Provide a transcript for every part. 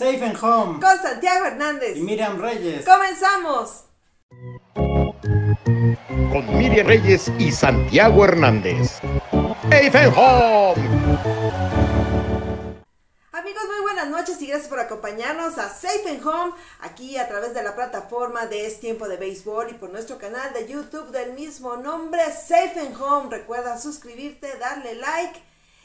Safe and Home. Con Santiago Hernández. Y Miriam Reyes. ¡Comenzamos! Con Miriam Reyes y Santiago Hernández. Safe and Home. Amigos, muy buenas noches y gracias por acompañarnos a Safe and Home aquí a través de la plataforma de Es Tiempo de Béisbol y por nuestro canal de YouTube del mismo nombre, Safe and Home. Recuerda suscribirte, darle like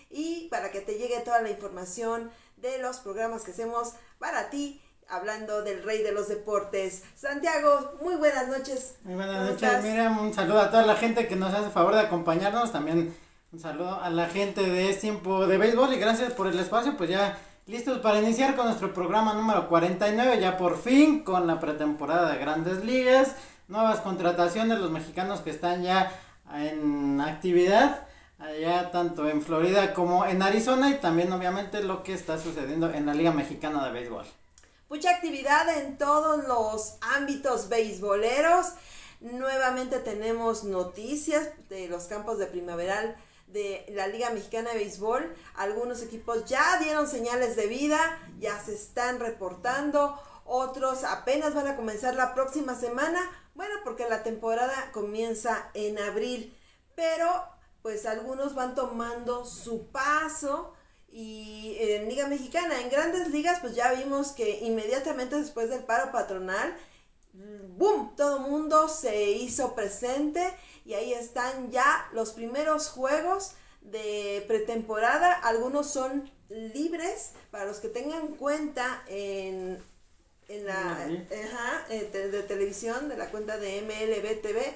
y para que te llegue toda la información de los programas que hacemos para ti, hablando del rey de los deportes. Santiago, muy buenas noches. Muy buenas noches, Miriam. Un saludo a toda la gente que nos hace favor de acompañarnos. También un saludo a la gente de Es Tiempo de Béisbol y gracias por el espacio. Pues ya listos para iniciar con nuestro programa número 49, ya por fin con la pretemporada de grandes ligas, nuevas contrataciones, los mexicanos que están ya en actividad allá tanto en Florida como en Arizona y también obviamente lo que está sucediendo en la Liga Mexicana de Béisbol. Mucha actividad en todos los ámbitos beisboleros. Nuevamente tenemos noticias de los campos de primaveral de la Liga Mexicana de Béisbol. Algunos equipos ya dieron señales de vida, ya se están reportando. Otros apenas van a comenzar la próxima semana. Bueno, porque la temporada comienza en abril. Pero pues algunos van tomando su paso y en Liga Mexicana, en grandes ligas, pues ya vimos que inmediatamente después del paro patronal, ¡boom! Todo mundo se hizo presente y ahí están ya los primeros juegos de pretemporada. Algunos son libres para los que tengan cuenta en, en la ajá, eh, de televisión, de la cuenta de MLB TV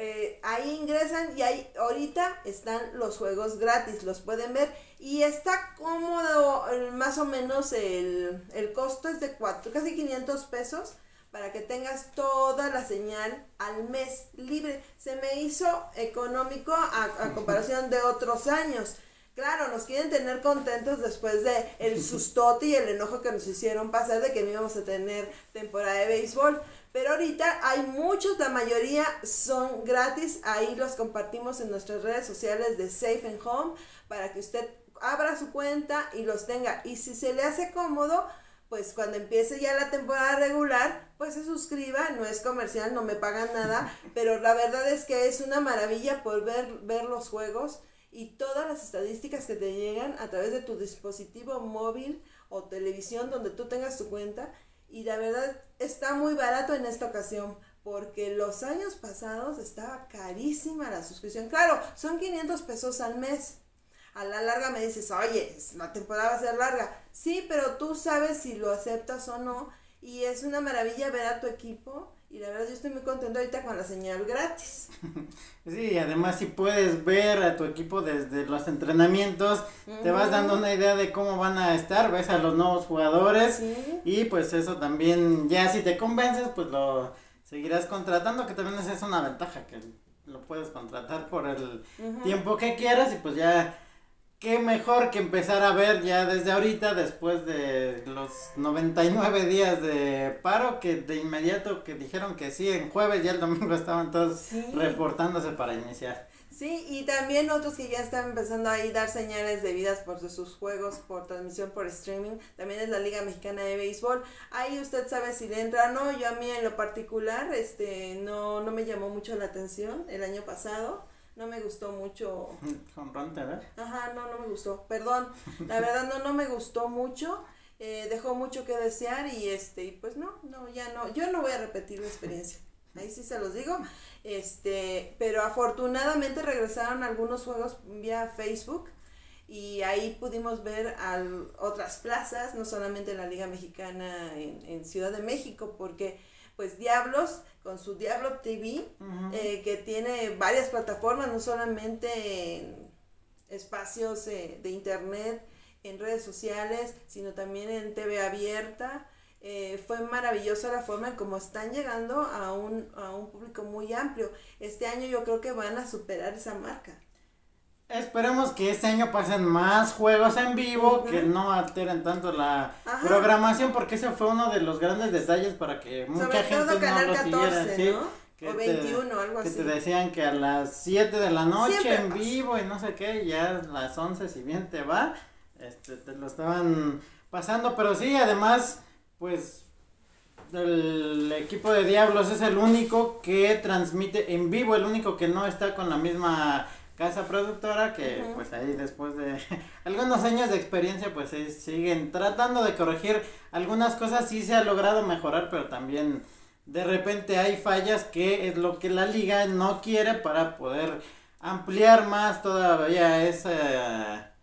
eh, ahí ingresan y ahí ahorita están los juegos gratis, los pueden ver y está cómodo, más o menos el, costo es de cuatro, casi 500 pesos para que tengas toda la señal al mes libre. Se me hizo económico a, comparación de otros años. Claro, nos quieren tener contentos después de el sustote y el enojo que nos hicieron pasar de que no íbamos a tener temporada de béisbol. Pero ahorita hay muchos, la mayoría son gratis. Ahí los compartimos en nuestras redes sociales de Safe and Home para que usted abra su cuenta y los tenga. Y si se le hace cómodo, pues cuando empiece ya la temporada regular, pues se suscriba, no es comercial, no me pagan nada, pero la verdad es que es una maravilla por ver, ver los juegos y todas las estadísticas que te llegan a través de tu dispositivo móvil o televisión donde tú tengas tu cuenta y la verdad está muy barato en esta ocasión porque los años pasados estaba carísima la suscripción. Claro, son 500 pesos al mes. A la larga me dices, oye, la temporada va a ser larga. Sí, pero tú sabes si lo aceptas o no. Y es una maravilla ver a tu equipo y la verdad yo estoy muy contento ahorita con la señal gratis. Sí, además si puedes ver a tu equipo desde los entrenamientos, te vas dando una idea de cómo van a estar, ves a los nuevos jugadores y pues eso también, ya si te convences, pues lo seguirás contratando, que también es una ventaja, que lo puedes contratar por el tiempo que quieras y pues ya qué mejor que empezar a ver ya desde ahorita, después de los 99 días de paro, que de inmediato que dijeron que sí, en jueves ya el domingo estaban todos reportándose para iniciar. Sí, y también otros que ya están empezando ahí dar señales de vidas por sus juegos, por transmisión por streaming, también es la Liga Mexicana de Béisbol. Ahí usted sabe si le entra o no, yo a mí en lo particular, este, no, no me llamó mucho la atención el año pasado no me gustó mucho. Con Ron TV. Ajá, no, no me gustó. Perdón, la verdad no, no me gustó mucho. Eh, dejó mucho que desear y este, pues no, no, ya no, yo no voy a repetir la experiencia. Ahí sí se los digo. Este, pero afortunadamente regresaron algunos juegos vía Facebook y ahí pudimos ver al, otras plazas, no solamente la Liga Mexicana en, en Ciudad de México, porque pues Diablos con su Diablo TV, eh, que tiene varias plataformas, no solamente en espacios eh, de internet, en redes sociales, sino también en TV abierta. Eh, fue maravillosa la forma en cómo están llegando a un, a un público muy amplio. Este año yo creo que van a superar esa marca. Esperemos que este año pasen más juegos en vivo, que no alteren tanto la programación, porque ese fue uno de los grandes detalles para que mucha gente no lo siguiera. ¿sí? o 21, algo así. Que te decían que a las 7 de la noche en vivo y no sé qué, ya a las 11 si bien te va, este, te lo estaban pasando, pero sí, además, pues el equipo de Diablos es el único que transmite en vivo, el único que no está con la misma casa productora que pues ahí después de algunos años de experiencia pues siguen tratando de corregir algunas cosas. Sí se ha logrado mejorar pero también de repente hay fallas que es lo que la liga no quiere para poder ampliar más todavía esa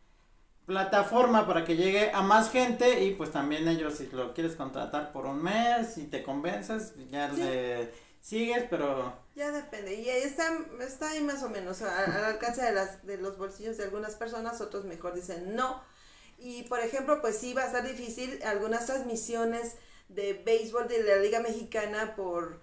plataforma para que llegue a más gente. Y pues también ellos si lo quieres contratar por un mes si te convences ya le sigues pero ya depende, y está, está ahí más o menos al, alcance de, las, de los bolsillos de algunas personas, otros mejor dicen no. Y por ejemplo, pues sí va a estar difícil algunas transmisiones de béisbol de la Liga Mexicana por,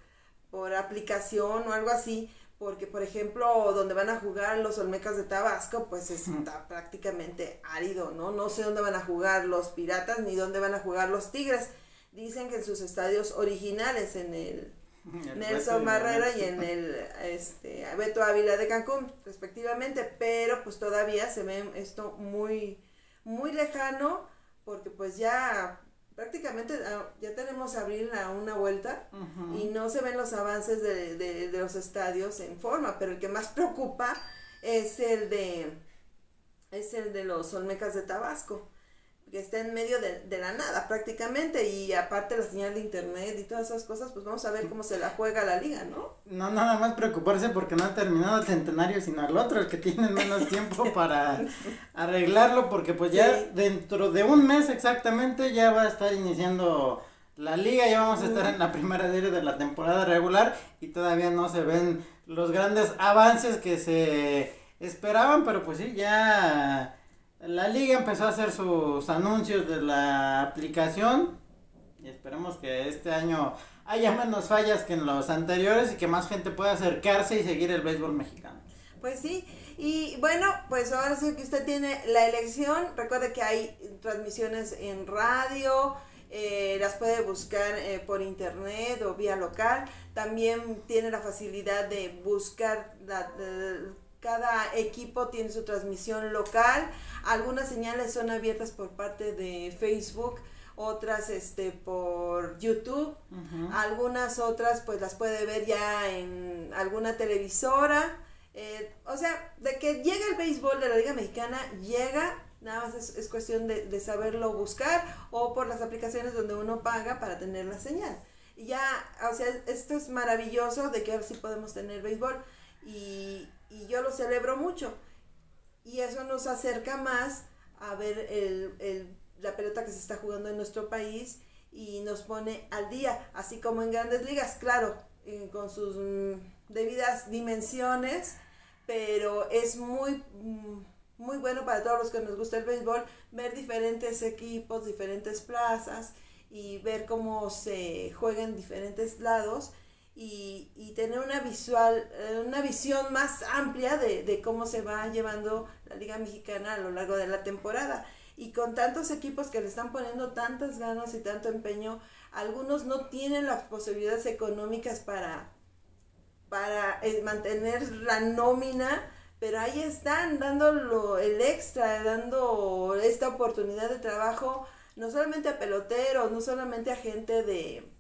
por aplicación o algo así, porque por ejemplo, donde van a jugar los Olmecas de Tabasco, pues está prácticamente árido, ¿no? No sé dónde van a jugar los Piratas ni dónde van a jugar los Tigres. Dicen que en sus estadios originales, en el Nelson Barrera y en el este, Beto Ávila de Cancún, respectivamente, pero pues todavía se ve esto muy, muy lejano, porque pues ya prácticamente ah, ya tenemos abrir a una vuelta y no se ven los avances de, de, de, los estadios en forma, pero el que más preocupa es el de es el de los Olmecas de Tabasco está en medio de, de, la nada prácticamente y aparte la señal de internet y todas esas cosas, pues vamos a ver cómo se la juega la liga, ¿no? No, nada más preocuparse porque no ha terminado el centenario, sino el otro, el que tiene menos tiempo para arreglarlo, porque pues ya dentro de un mes exactamente ya va a estar iniciando la liga, ya vamos a estar en la primera serie de la temporada regular y todavía no se ven los grandes avances que se esperaban, pero pues sí, ya la liga empezó a hacer sus anuncios de la aplicación y esperemos que este año haya menos fallas que en los anteriores y que más gente pueda acercarse y seguir el béisbol mexicano. Pues sí, y bueno, pues ahora sí que usted tiene la elección, recuerde que hay transmisiones en radio, eh, las puede buscar eh, por internet o vía local, también tiene la facilidad de buscar la, cada equipo tiene su transmisión local. Algunas señales son abiertas por parte de Facebook, otras este por YouTube, algunas otras pues las puede ver ya en alguna televisora. Eh, o sea, de que llega el béisbol de la Liga Mexicana, llega, nada más es, cuestión de, de, saberlo buscar o por las aplicaciones donde uno paga para tener la señal. Y ya, o sea, esto es maravilloso de que ahora sí podemos tener béisbol. Y, y yo lo celebro mucho. Y eso nos acerca más a ver el, el, la pelota que se está jugando en nuestro país y nos pone al día, así como en grandes ligas, claro, eh, con sus mm, debidas dimensiones, pero es muy, mm, muy bueno para todos los que nos gusta el béisbol ver diferentes equipos, diferentes plazas y ver cómo se juega en diferentes lados y, y tener una visual, eh, una visión más amplia de, de cómo se va llevando la Liga Mexicana a lo largo de la temporada. Y con tantos equipos que le están poniendo tantas ganas y tanto empeño, algunos no tienen las posibilidades económicas para, para eh, mantener la nómina, pero ahí están dando el extra, dando esta oportunidad de trabajo, no solamente a peloteros, no solamente a gente de,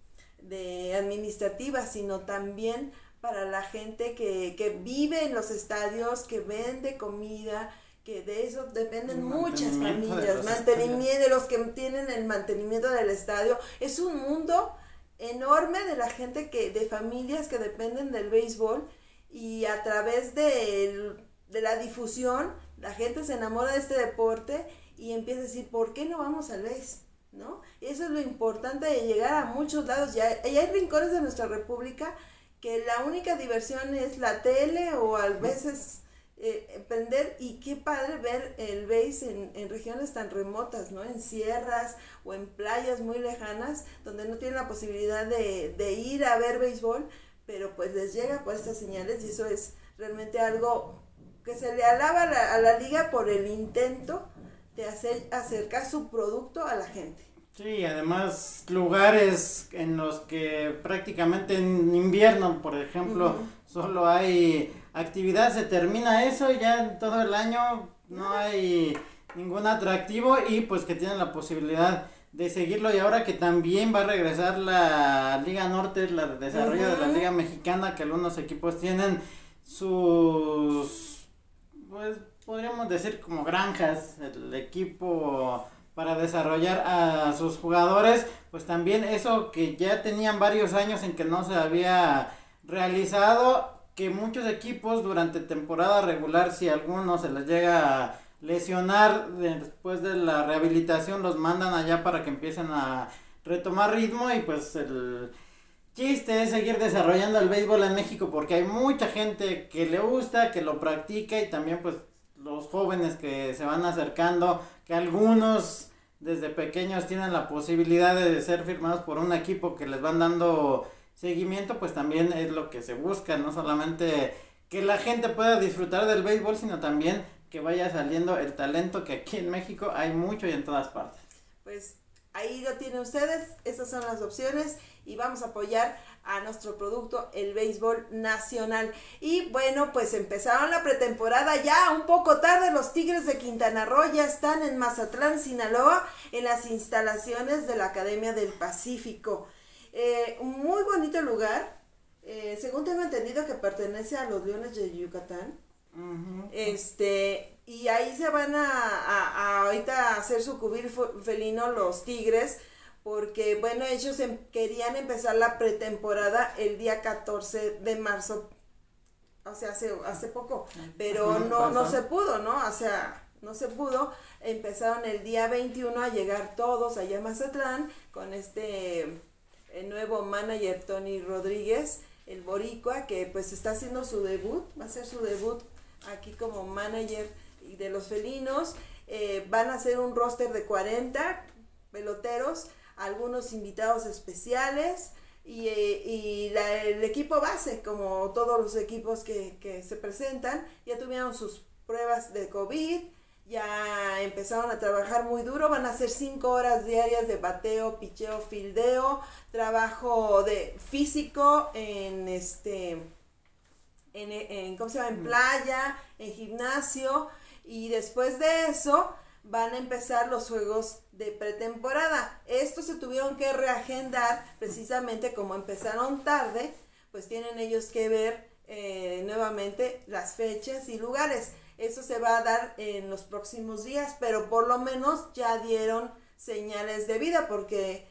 de administrativa, sino también para la gente que, que vive en los estadios, que vende comida, que de eso dependen muchas familias, mantenimiento de los que tienen el mantenimiento del estadio. Es un mundo enorme de la gente que, de familias que dependen del béisbol y a través de, de la difusión, la gente se enamora de este deporte y empieza a decir, ¿por qué no vamos al béis? ¿No? Y eso es lo importante de llegar a muchos lados. Ya, hay rincones de nuestra república que la única diversión es la tele o a veces eh, prender y qué padre ver el base en, en, regiones tan remotas, ¿no? En sierras o en playas muy lejanas donde no tienen la posibilidad de, de ir a ver béisbol, pero pues les llega por estas señales y eso es realmente algo que se le alaba a la, a la liga por el intento de hacer acercar su producto a la gente. Sí, además lugares en los que prácticamente en invierno, por ejemplo, solo hay actividad, se termina eso y ya todo el año no hay ningún atractivo y pues que tienen la posibilidad de seguirlo. Y ahora que también va a regresar la Liga Norte, la desarrollo de la Liga Mexicana, que algunos equipos tienen sus, pues podríamos decir como granjas, el equipo para desarrollar a sus jugadores, pues también eso que ya tenían varios años en que no se había realizado, que muchos equipos durante temporada regular, si alguno se les llega a lesionar después de la rehabilitación, los mandan allá para que empiecen a retomar ritmo y pues el chiste es seguir desarrollando el béisbol en México porque hay mucha gente que le gusta, que lo practica y también pues los jóvenes que se van acercando, que algunos desde pequeños tienen la posibilidad de ser firmados por un equipo que les van dando seguimiento, pues también es lo que se busca, no solamente que la gente pueda disfrutar del béisbol, sino también que vaya saliendo el talento que aquí en México hay mucho y en todas partes. Pues ahí lo tienen ustedes, esas son las opciones y vamos a apoyar a nuestro producto, el béisbol nacional. Y bueno, pues empezaron la pretemporada ya un poco tarde. Los Tigres de Quintana Roo ya están en Mazatlán, Sinaloa, en las instalaciones de la Academia del Pacífico. Eh, un muy bonito lugar. Eh, según tengo entendido que pertenece a los Leones de Yucatán. Este, y ahí se van a, a, ahorita hacer su cubrir felino los Tigres porque bueno, ellos em, querían empezar la pretemporada el día 14 de marzo, o sea, hace, hace poco, pero no, no se pudo, ¿no? O sea, no se pudo, empezaron el día 21 a llegar todos allá a Mazatlán con este nuevo manager Tony Rodríguez, el boricua, que pues está haciendo su debut, va a hacer su debut aquí como manager de los felinos, eh, van a hacer un roster de 40 peloteros, algunos invitados especiales y, eh, el equipo base, como todos los equipos que, se presentan, ya tuvieron sus pruebas de COVID, ya empezaron a trabajar muy duro, van a hacer cinco horas diarias de bateo, picheo, fildeo, trabajo de físico en este en, en ¿cómo se llama? en playa, en gimnasio y después de eso van a empezar los juegos de pretemporada. Estos se tuvieron que reagendar precisamente como empezaron tarde, pues tienen ellos que ver eh, nuevamente las fechas y lugares. Eso se va a dar en los próximos días, pero por lo menos ya dieron señales de vida porque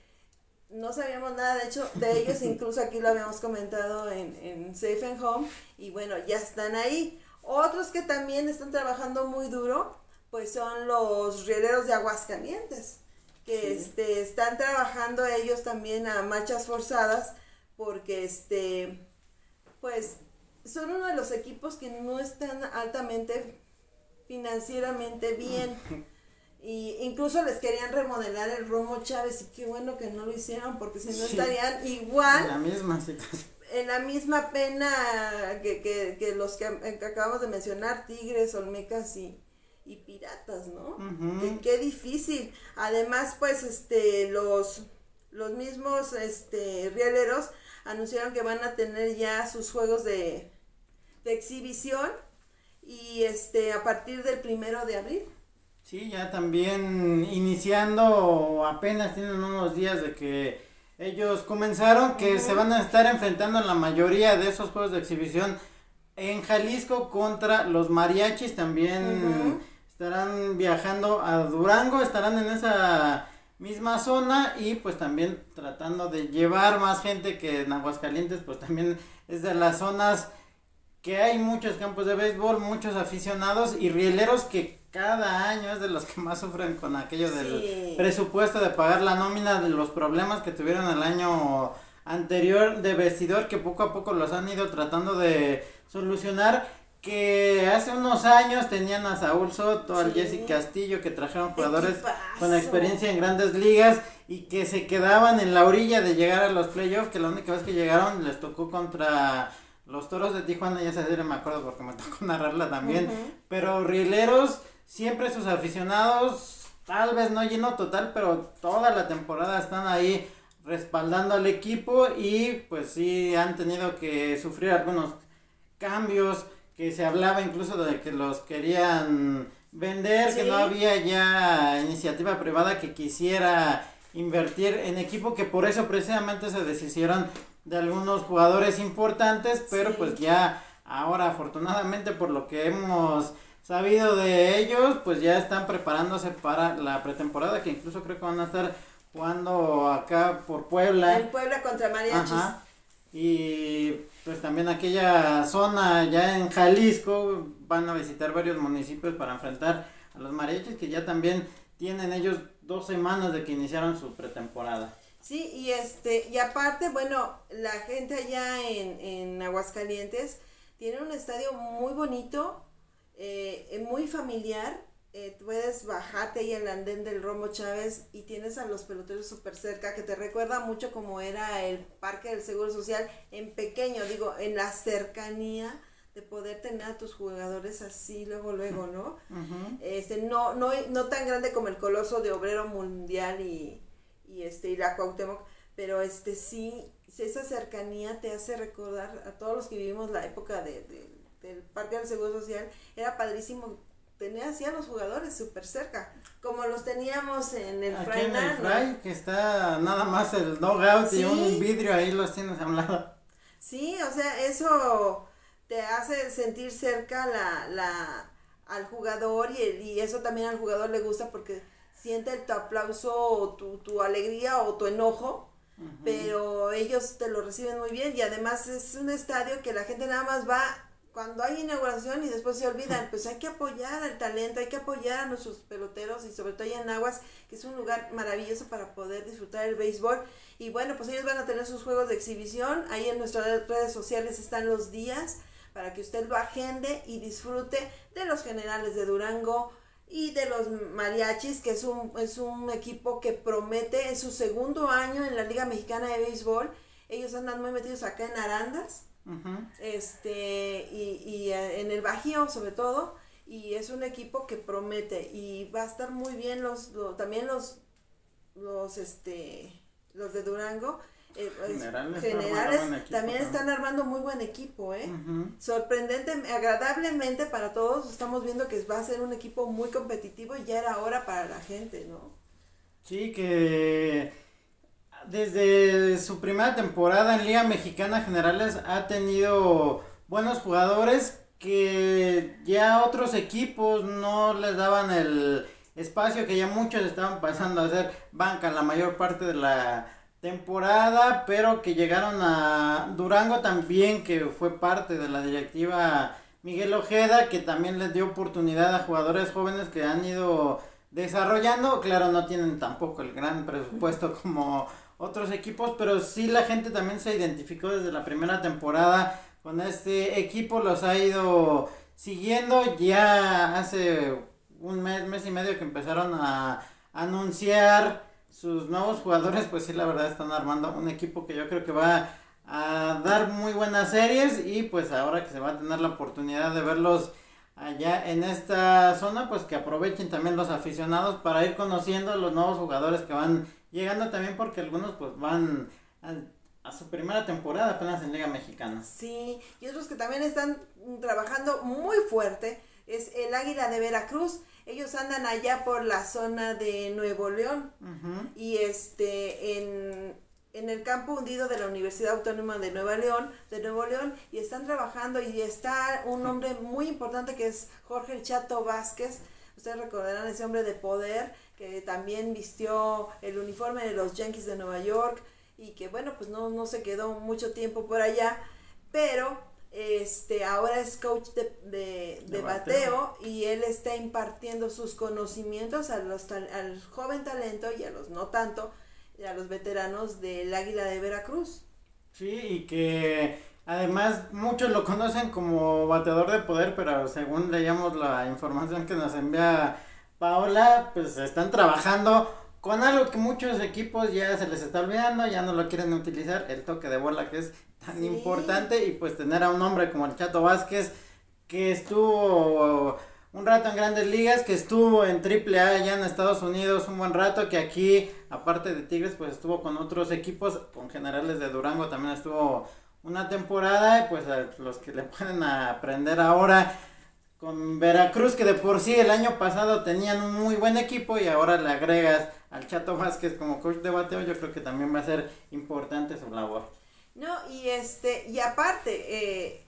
no sabíamos nada de hecho de ellos, incluso aquí lo habíamos comentado en, en Safe and Home y bueno, ya están ahí. Otros que también están trabajando muy duro pues son los rieleros de Aguascalientes, que este, están trabajando ellos también a marchas forzadas, porque este, pues son uno de los equipos que no están altamente financieramente bien. Y incluso les querían remodelar el Romo Chávez y qué bueno que no lo hicieron porque si no estarían igual. En la misma situación. En la misma pena que, que, que los que, que acabamos de mencionar, Tigres, Olmecas y, y piratas, ¿no? qué, difícil. Además, pues, este, los, los mismos, este, rieleros anunciaron que van a tener ya sus juegos de, de exhibición y, este, a partir del primero de abril. Sí, ya también iniciando, apenas tienen unos días de que ellos comenzaron, que se van a estar enfrentando en la mayoría de esos juegos de exhibición en Jalisco contra los mariachis también estarán viajando a Durango, estarán en esa misma zona y pues también tratando de llevar más gente que en Aguascalientes pues también es de las zonas que hay muchos campos de béisbol, muchos aficionados y rieleros que cada año es de los que más sufren con aquello del presupuesto de pagar la nómina de los problemas que tuvieron el año anterior de vestidor que poco a poco los han ido tratando de solucionar que hace unos años tenían a Saúl Soto, al Jesse Castillo, que trajeron jugadores con experiencia en grandes ligas y que se quedaban en la orilla de llegar a los playoffs, que la única vez que llegaron les tocó contra los Toros de Tijuana, ya se me acuerdo porque me tocó narrarla también, pero Rieleros, siempre sus aficionados, tal vez no lleno total, pero toda la temporada están ahí respaldando al equipo y pues sí han tenido que sufrir algunos cambios, que se hablaba incluso de que los querían vender, que no había ya iniciativa privada que quisiera invertir en equipo, que por eso precisamente se deshicieron de algunos jugadores importantes, pero pues ya ahora afortunadamente por lo que hemos sabido de ellos, pues ya están preparándose para la pretemporada, que incluso creo que van a estar jugando acá por Puebla. En Puebla contra Mariachis. Ajá. Y pues también aquella zona ya en Jalisco van a visitar varios municipios para enfrentar a los mariachis que ya también tienen ellos dos semanas de que iniciaron su pretemporada. Sí, y este, y aparte, bueno, la gente allá en, en Aguascalientes tiene un estadio muy bonito, eh, muy familiar, eh, puedes bajarte ahí el andén del Romo Chávez y tienes a los peloteros súper cerca, que te recuerda mucho como era el Parque del Seguro Social en pequeño, digo, en la cercanía de poder tener a tus jugadores así luego luego no este no no no tan grande como el coloso de obrero mundial y, y este y la Cuauhtémoc pero este sí esa cercanía te hace recordar a todos los que vivimos la época de, del Parque del Seguro Social. Era padrísimo tenía así a los jugadores súper cerca, como los teníamos en el Aquí en el Fray, que está nada más el dogout y un vidrio ahí los tienes a un lado. Sí, o sea, eso te hace sentir cerca la, la, al jugador y, y eso también al jugador le gusta porque siente tu aplauso o tu, tu alegría o tu enojo, pero ellos te lo reciben muy bien y además es un estadio que la gente nada más va cuando hay inauguración y después se olvidan, pues hay que apoyar al talento, hay que apoyar a nuestros peloteros y sobre todo allá en Aguas, que es un lugar maravilloso para poder disfrutar el béisbol. Y bueno, pues ellos van a tener sus juegos de exhibición, ahí en nuestras redes sociales están los días para que usted lo agende y disfrute de los generales de Durango y de los mariachis, que es un, es un equipo que promete, en su segundo año en la Liga Mexicana de Béisbol, ellos andan muy metidos acá en Arandas este, y, y eh, en el Bajío sobre todo, y es un equipo que promete y va a estar muy bien los, también los los este los de Durango. Eh, generales, también están armando muy buen equipo eh sorprendente agradablemente para todos estamos viendo que va a ser un equipo muy competitivo y ya era hora para la gente no sí que desde su primera temporada en Liga Mexicana Generales ha tenido buenos jugadores que ya otros equipos no les daban el espacio que ya muchos estaban pasando a hacer banca la mayor parte de la temporada, pero que llegaron a Durango también, que fue parte de la directiva Miguel Ojeda, que también les dio oportunidad a jugadores jóvenes que han ido desarrollando, claro, no tienen tampoco el gran presupuesto como otros equipos, pero sí la gente también se identificó desde la primera temporada. Con este equipo, los ha ido siguiendo. Ya hace un mes, mes y medio que empezaron a anunciar sus nuevos jugadores, pues sí, la verdad están armando un equipo que yo creo que va a dar muy buenas series y pues ahora que se va a tener la oportunidad de verlos allá en esta zona, pues que aprovechen también los aficionados para ir conociendo los nuevos jugadores que van llegando también porque algunos pues van a, su primera temporada apenas en Liga Mexicana. Sí, y otros que también están trabajando muy fuerte es el Águila de Veracruz. Ellos andan allá por la zona de Nuevo León y este en, en el campo hundido de la Universidad Autónoma de Nueva León, de Nuevo León, y están trabajando y está un hombre muy importante que es Jorge Chato Vázquez. Ustedes recordarán ese hombre de poder que también vistió el uniforme de los Yankees de Nueva York y que bueno, pues no, no se quedó mucho tiempo por allá, pero este ahora es coach de, de, bateo. y él está impartiendo sus conocimientos a los, al joven talento y a los no tanto, y a los veteranos del Águila de Veracruz. Sí, y que además muchos lo conocen como bateador de poder, pero según leíamos la información que nos envía Paola, pues están trabajando con algo que muchos equipos ya se les está olvidando, ya no lo quieren utilizar, el toque de bola que es tan importante y pues tener a un hombre como el Chato Vázquez que estuvo un rato en grandes ligas, que estuvo en Triple A allá en Estados Unidos un buen rato, que aquí, aparte de Tigres, pues estuvo con otros equipos, con generales de Durango también estuvo una temporada, y pues a los que le pueden aprender ahora con Veracruz, que de por sí el año pasado tenían un muy buen equipo y ahora le agregas al Chato Vázquez como coach de bateo, yo creo que también va a ser importante su labor. No, y este, y aparte, eh,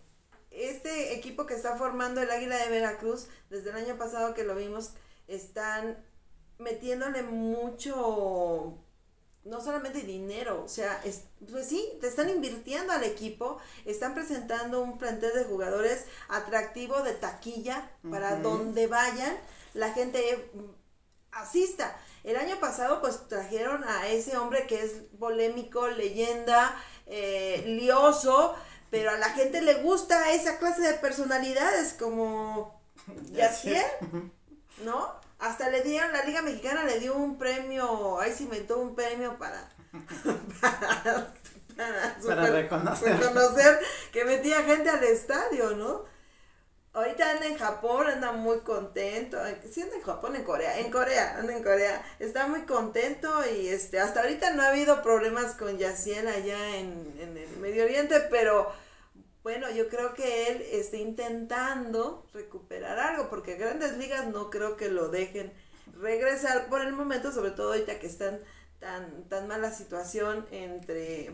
este equipo que está formando el Águila de Veracruz, desde el año pasado que lo vimos, están metiéndole mucho no solamente dinero, o sea, es, pues sí, te están invirtiendo al equipo, están presentando un plantel de jugadores atractivo de taquilla para donde vayan, la gente asista. El año pasado pues trajeron a ese hombre que es polémico, leyenda, eh, lioso, pero a la gente le gusta esa clase de personalidades como Yacier, ¿no? Hasta le dieron, la Liga Mexicana le dio un premio, ahí se inventó un premio para, para, reconocer. reconocer que metía gente al estadio, ¿no? Ahorita anda en Japón, anda muy contento. Sí, anda en Japón, en Corea. En Corea, anda en Corea. Está muy contento y este, hasta ahorita no ha habido problemas con Yaciel allá en, en el Medio Oriente, pero bueno, yo creo que él está intentando recuperar algo, porque grandes ligas no creo que lo dejen regresar por el momento, sobre todo ahorita que están tan, tan mala situación entre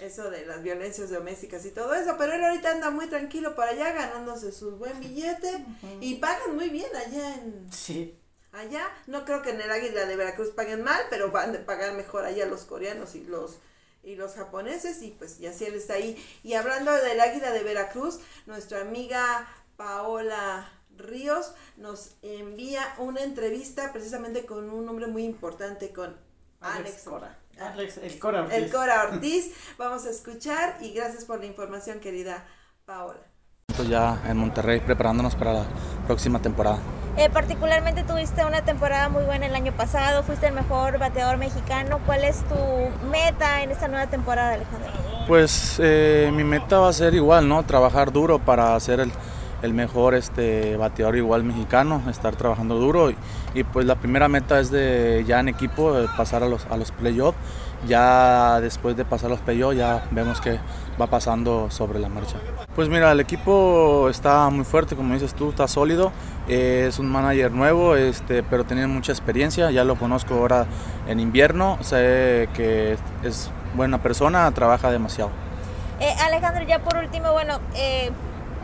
eso de las violencias domésticas y todo eso, pero él ahorita anda muy tranquilo para allá ganándose su buen billete y pagan muy bien allá en... Sí. Allá, no creo que en el Águila de Veracruz paguen mal, pero van a pagar mejor allá los coreanos y los y los japoneses y pues ya él está ahí. Y hablando del águila de Veracruz, nuestra amiga Paola Ríos nos envía una entrevista precisamente con un hombre muy importante, con Alex, Cora. Alex, el Cora Ortiz. El Cora Ortiz. Vamos a escuchar y gracias por la información, querida Paola. Ya en Monterrey preparándonos para la próxima temporada. Eh, particularmente tuviste una temporada muy buena el año pasado, fuiste el mejor bateador mexicano. ¿Cuál es tu meta en esta nueva temporada, Alejandro? Pues eh, mi meta va a ser igual, ¿no? Trabajar duro para ser el, el mejor este, bateador igual mexicano, estar trabajando duro. Y, pues la primera meta es de ya en equipo pasar a los, a los playoffs. Ya después de pasar los playoffs ya vemos que va pasando sobre la marcha. Pues mira, el equipo está muy fuerte, como dices tú, está sólido. Eh, es un manager nuevo, este, pero tiene mucha experiencia. Ya lo conozco ahora en invierno. Sé que es buena persona, trabaja demasiado. Eh, Alejandro, ya por último, bueno, eh,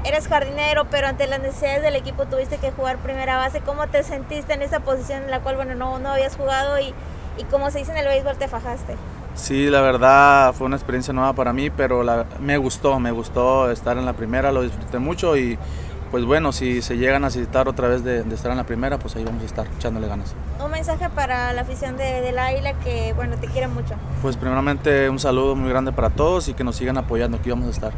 eres jardinero, pero ante las necesidades del equipo tuviste que jugar primera base. ¿Cómo te sentiste en esa posición en la cual, bueno, no, no habías jugado y, y como se dice en el béisbol, te fajaste? Sí, la verdad fue una experiencia nueva para mí, pero me gustó, me gustó estar en la primera, lo disfruté mucho y pues bueno, si se llegan a necesitar otra vez de, estar en la primera, pues ahí vamos a estar echándole ganas. Un mensaje para la afición de, de la Águila que bueno, te quiere mucho. Pues primeramente un saludo muy grande para todos y que nos sigan apoyando, aquí vamos a estar.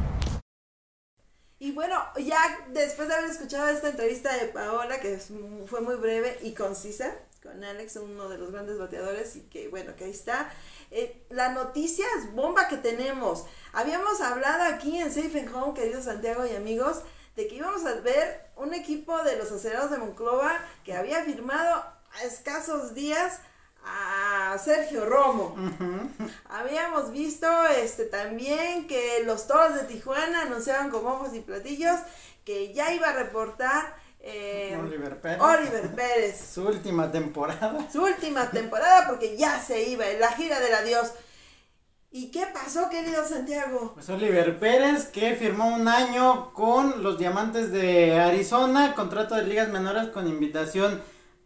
Y bueno, ya después de haber escuchado esta entrevista de Paola, que fue muy breve y concisa, con Alex, uno de los grandes bateadores, y que bueno, que ahí está. Eh, la noticia es bomba que tenemos. Habíamos hablado aquí en Safe and Home, queridos Santiago y amigos, de que íbamos a ver un equipo de los acelerados de Monclova que había firmado a escasos días a Sergio Romo. Habíamos visto este también que los toros de Tijuana anunciaban con bombos y platillos que ya iba a reportar eh, Oliver Pérez. Oliver Pérez. Su última temporada. Su última temporada porque ya se iba en la gira del adiós. ¿Y qué pasó, querido Santiago? Pues Oliver Pérez, que firmó un año con los Diamantes de Arizona, contrato de ligas menores con invitación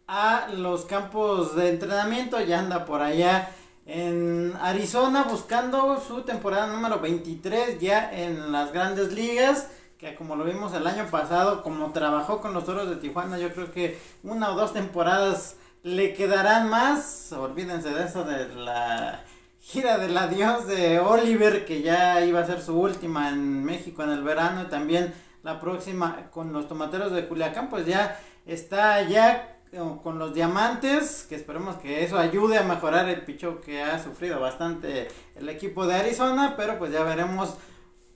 a los campos de entrenamiento, ya anda por allá en Arizona buscando su temporada número 23 ya en las grandes ligas, que como lo vimos el año pasado, como trabajó con los Toros de Tijuana, yo creo que una o dos temporadas le quedarán más, olvídense de eso de la gira del adiós de Oliver, que ya iba a ser su última en México en el verano, y también la próxima con los tomateros de Culiacán, pues ya está ya con los diamantes, que esperemos que eso ayude a mejorar el picho que ha sufrido bastante el equipo de Arizona, pero pues ya veremos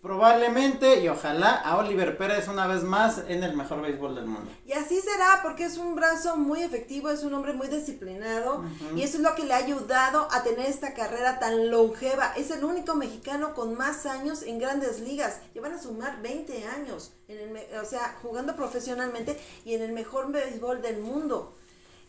probablemente y ojalá a Oliver Pérez una vez más en el mejor béisbol del mundo. Y así será porque es un brazo muy efectivo, es un hombre muy disciplinado y eso es lo que le ha ayudado a tener esta carrera tan longeva. Es el único mexicano con más años en grandes ligas. Llevan a sumar 20 años, en el, o sea, jugando profesionalmente y en el mejor béisbol del mundo.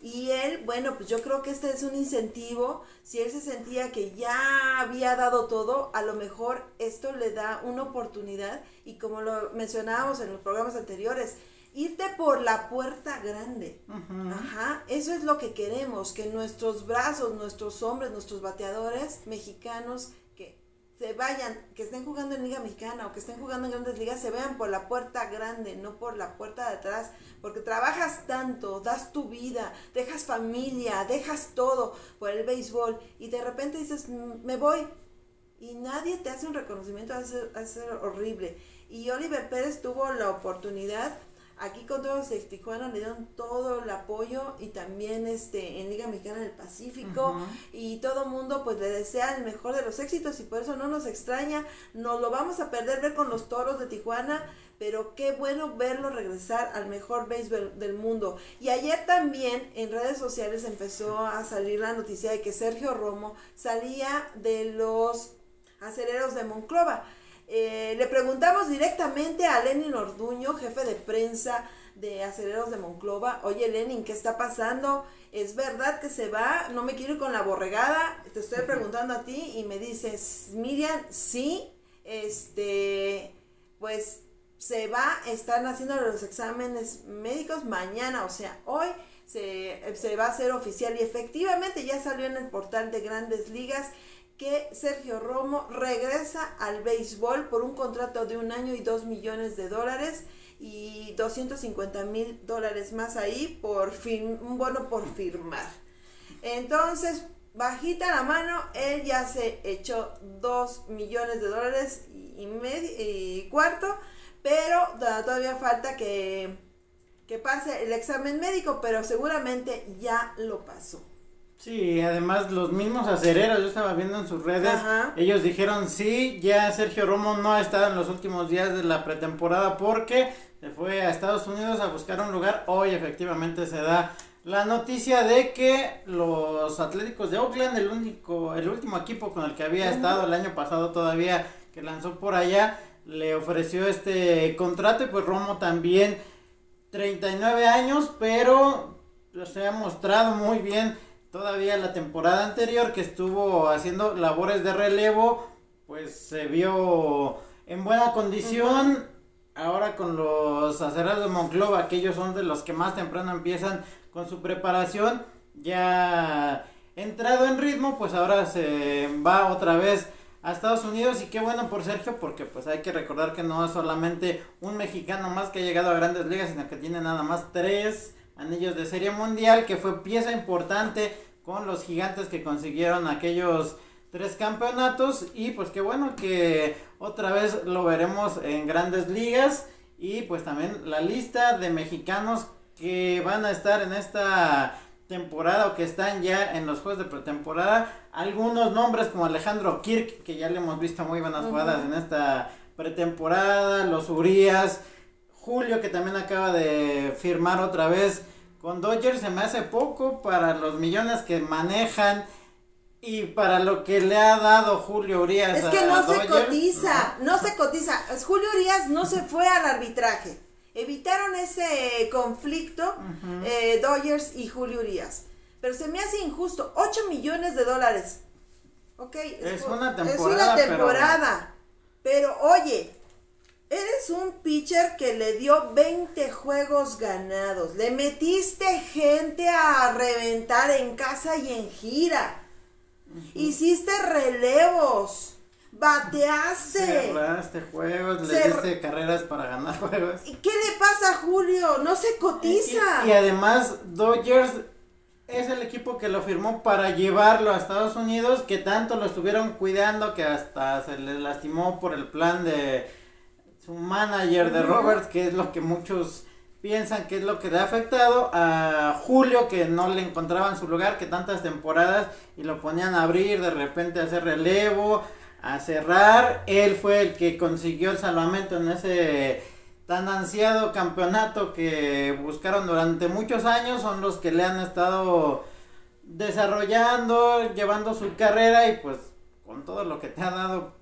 Y él, bueno, pues yo creo que este es un incentivo. Si él se sentía que ya había dado todo, a lo mejor esto le da una oportunidad. Y como lo mencionábamos en los programas anteriores, irte por la puerta grande. Ajá, eso es lo que queremos, que nuestros brazos, nuestros hombres, nuestros bateadores mexicanos se vayan, que estén jugando en Liga Mexicana o que estén jugando en grandes ligas, se vean por la puerta grande, no por la puerta de atrás, porque trabajas tanto, das tu vida, dejas familia, dejas todo por el béisbol y de repente dices, mm, me voy y nadie te hace un reconocimiento, hace, ser horrible. Y Oliver Pérez tuvo la oportunidad Aquí con todos de Tijuana le dieron todo el apoyo y también este en Liga Mexicana del Pacífico y todo mundo pues le desea el mejor de los éxitos y por eso no nos extraña, nos lo vamos a perder ver con los toros de Tijuana, pero qué bueno verlo regresar al mejor béisbol del mundo. Y ayer también en redes sociales empezó a salir la noticia de que Sergio Romo salía de los aceleros de Monclova. Eh, le preguntamos directamente a Lenin Orduño, jefe de prensa de Aceleros de Monclova, oye Lenin, ¿qué está pasando? ¿Es verdad que se va? No me quiero ir con la borregada. Te estoy preguntando a ti y me dices, Miriam, sí, este, pues se va, están haciendo los exámenes médicos mañana, o sea, hoy se, se va a hacer oficial y efectivamente ya salió en el portal de grandes ligas que Sergio Romo regresa al béisbol por un contrato de un año y dos millones de dólares y 250 mil dólares más ahí por fin un bono por firmar. Entonces, bajita la mano, él ya se echó dos millones de dólares y, medio, y cuarto, pero todavía falta que, que pase el examen médico, pero seguramente ya lo pasó. Sí, además los mismos acereros, yo estaba viendo en sus redes, ellos dijeron sí, ya Sergio Romo no ha estado en los últimos días de la pretemporada porque se fue a Estados Unidos a buscar un lugar. Hoy efectivamente se da la noticia de que los Atléticos de Oakland, el único, el último equipo con el que había estado el año pasado todavía que lanzó por allá, le ofreció este contrato y pues Romo también 39 años, pero se ha mostrado muy bien todavía la temporada anterior que estuvo haciendo labores de relevo, pues se vio en buena condición. Ahora con los acerados de Monclova, que ellos son de los que más temprano empiezan con su preparación, ya entrado en ritmo, pues ahora se va otra vez a Estados Unidos y qué bueno por Sergio porque pues hay que recordar que no es solamente un mexicano más que ha llegado a grandes ligas, sino que tiene nada más tres anillos de serie mundial, que fue pieza importante con los gigantes que consiguieron aquellos tres campeonatos. Y pues qué bueno que otra vez lo veremos en grandes ligas. Y pues también la lista de mexicanos que van a estar en esta temporada o que están ya en los juegos de pretemporada. Algunos nombres como Alejandro Kirk, que ya le hemos visto muy buenas jugadas en esta pretemporada, los Urias, Julio que también acaba de firmar otra vez con Dodgers se me hace poco para los millones que manejan y para lo que le ha dado Julio Urias. Es que no se cotiza, no. se cotiza. Julio Urias no se fue al arbitraje. Evitaron ese conflicto eh, Dodgers y Julio Urias. Pero se me hace injusto. 8 millones de dólares. Ok. Es, una temporada. Es una temporada. pero oye, Eres un pitcher que le dio 20 juegos ganados. Le metiste gente a reventar en casa y en gira. Hiciste relevos. Bateaste. Cerraste juegos, le diste carreras para ganar juegos. ¿Y qué le pasa a Julio? No se cotiza. Y, y, además, Dodgers es el equipo que lo firmó para llevarlo a Estados Unidos, que tanto lo estuvieron cuidando que hasta se le lastimó por el plan de su manager de Roberts, que es lo que muchos piensan que es lo que le ha afectado a Julio, que no le encontraban su lugar, que tantas temporadas y lo ponían a abrir, de repente a hacer relevo, a cerrar. Él fue el que consiguió el salvamento en ese tan ansiado campeonato que buscaron durante muchos años. Son los que le han estado desarrollando, llevando su carrera y pues con todo lo que te ha dado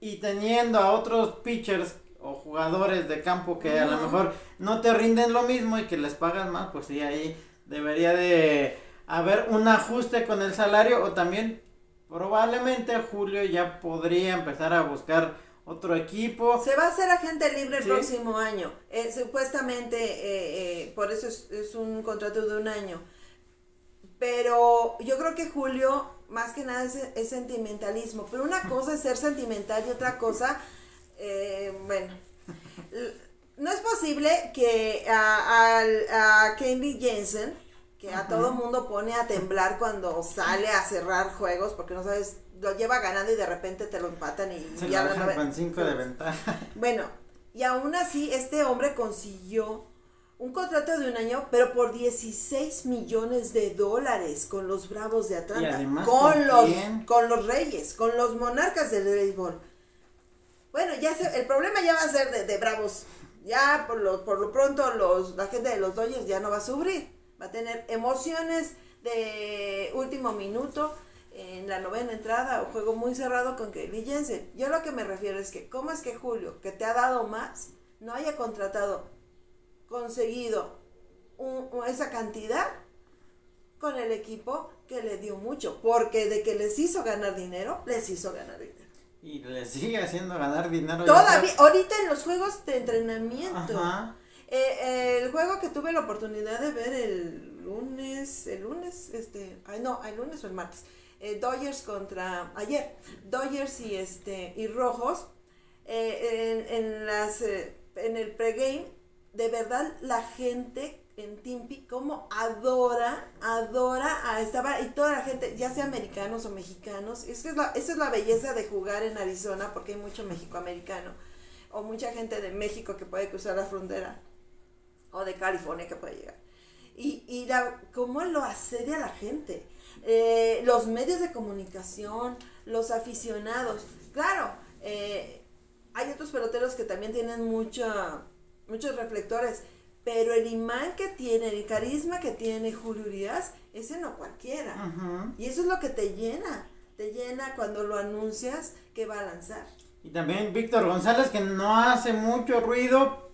y teniendo a otros pitchers o jugadores de campo que a lo mejor no te rinden lo mismo y que les pagan más, pues sí, ahí debería de haber un ajuste con el salario o también probablemente Julio ya podría empezar a buscar otro equipo. Se va a hacer agente libre el próximo año. Eh, supuestamente, eh, eh, por eso es, es, un contrato de un año. Pero yo creo que Julio, más que nada, es, sentimentalismo. Pero una cosa es ser sentimental y otra cosa, bueno, no es posible que a, a, a Jensen, que a todo mundo pone a temblar cuando sale a cerrar juegos, porque no sabes, lo lleva ganando y de repente te lo empatan y Se ya lo con cinco de ventaja. Bueno, y aún así este hombre consiguió un contrato de un año, pero por 16 millones de dólares con los Bravos de Atlanta, con, los con los Reyes, con los Monarcas del béisbol. Bueno, ya el problema ya va a ser de, de Bravos. Ya por lo, por lo pronto los la gente de los Dodgers ya no va a sufrir va a tener emociones de último minuto en la novena entrada o juego muy cerrado con Kelly Jensen. Yo lo que me refiero es que, ¿cómo es que Julio, que te ha dado más, no haya contratado, conseguido esa cantidad con el equipo que le dio mucho? Porque de que les hizo ganar dinero, les hizo ganar dinero. Y les sigue haciendo ganar dinero. Todavía, ahorita en los juegos de entrenamiento. Ajá. Eh, el juego que tuve la oportunidad de ver el lunes, el lunes, este, ay no, el lunes o el martes, eh, Dodgers contra, ayer, Dodgers y este, y Rojos, eh, en, en, las, en el pregame, de verdad la gente en Timpi como adora, adora a estaba y toda la gente, ya sea americanos o mexicanos, es que es la, esa es la belleza de jugar en Arizona porque hay mucho México-americano o mucha gente de México que puede cruzar la frontera o de California que puede llegar. Y, y la, cómo lo asedia la gente. Eh, los medios de comunicación, los aficionados. Claro, eh, hay otros peloteros que también tienen mucha, muchos reflectores, pero el imán que tiene, el carisma que tiene Julio Urias, ese no cualquiera. Y eso es lo que te llena. Te llena cuando lo anuncias que va a lanzar. Y también Víctor González, que no hace mucho ruido,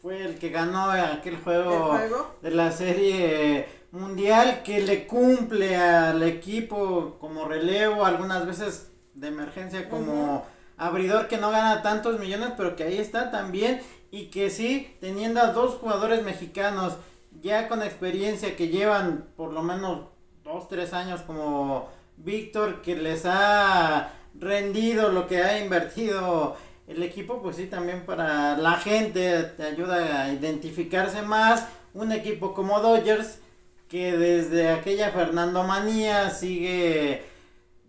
fue el que ganó aquel juego, de la serie mundial que le cumple al equipo como relevo, algunas veces de emergencia como abridor que no gana tantos millones, pero que ahí está también y que sí, teniendo a dos jugadores mexicanos ya con experiencia que llevan por lo menos dos, tres años como Víctor, que les ha rendido lo que ha invertido el equipo pues sí también para la gente te ayuda a identificarse más. Un equipo como Dodgers que desde aquella Fernando Manía sigue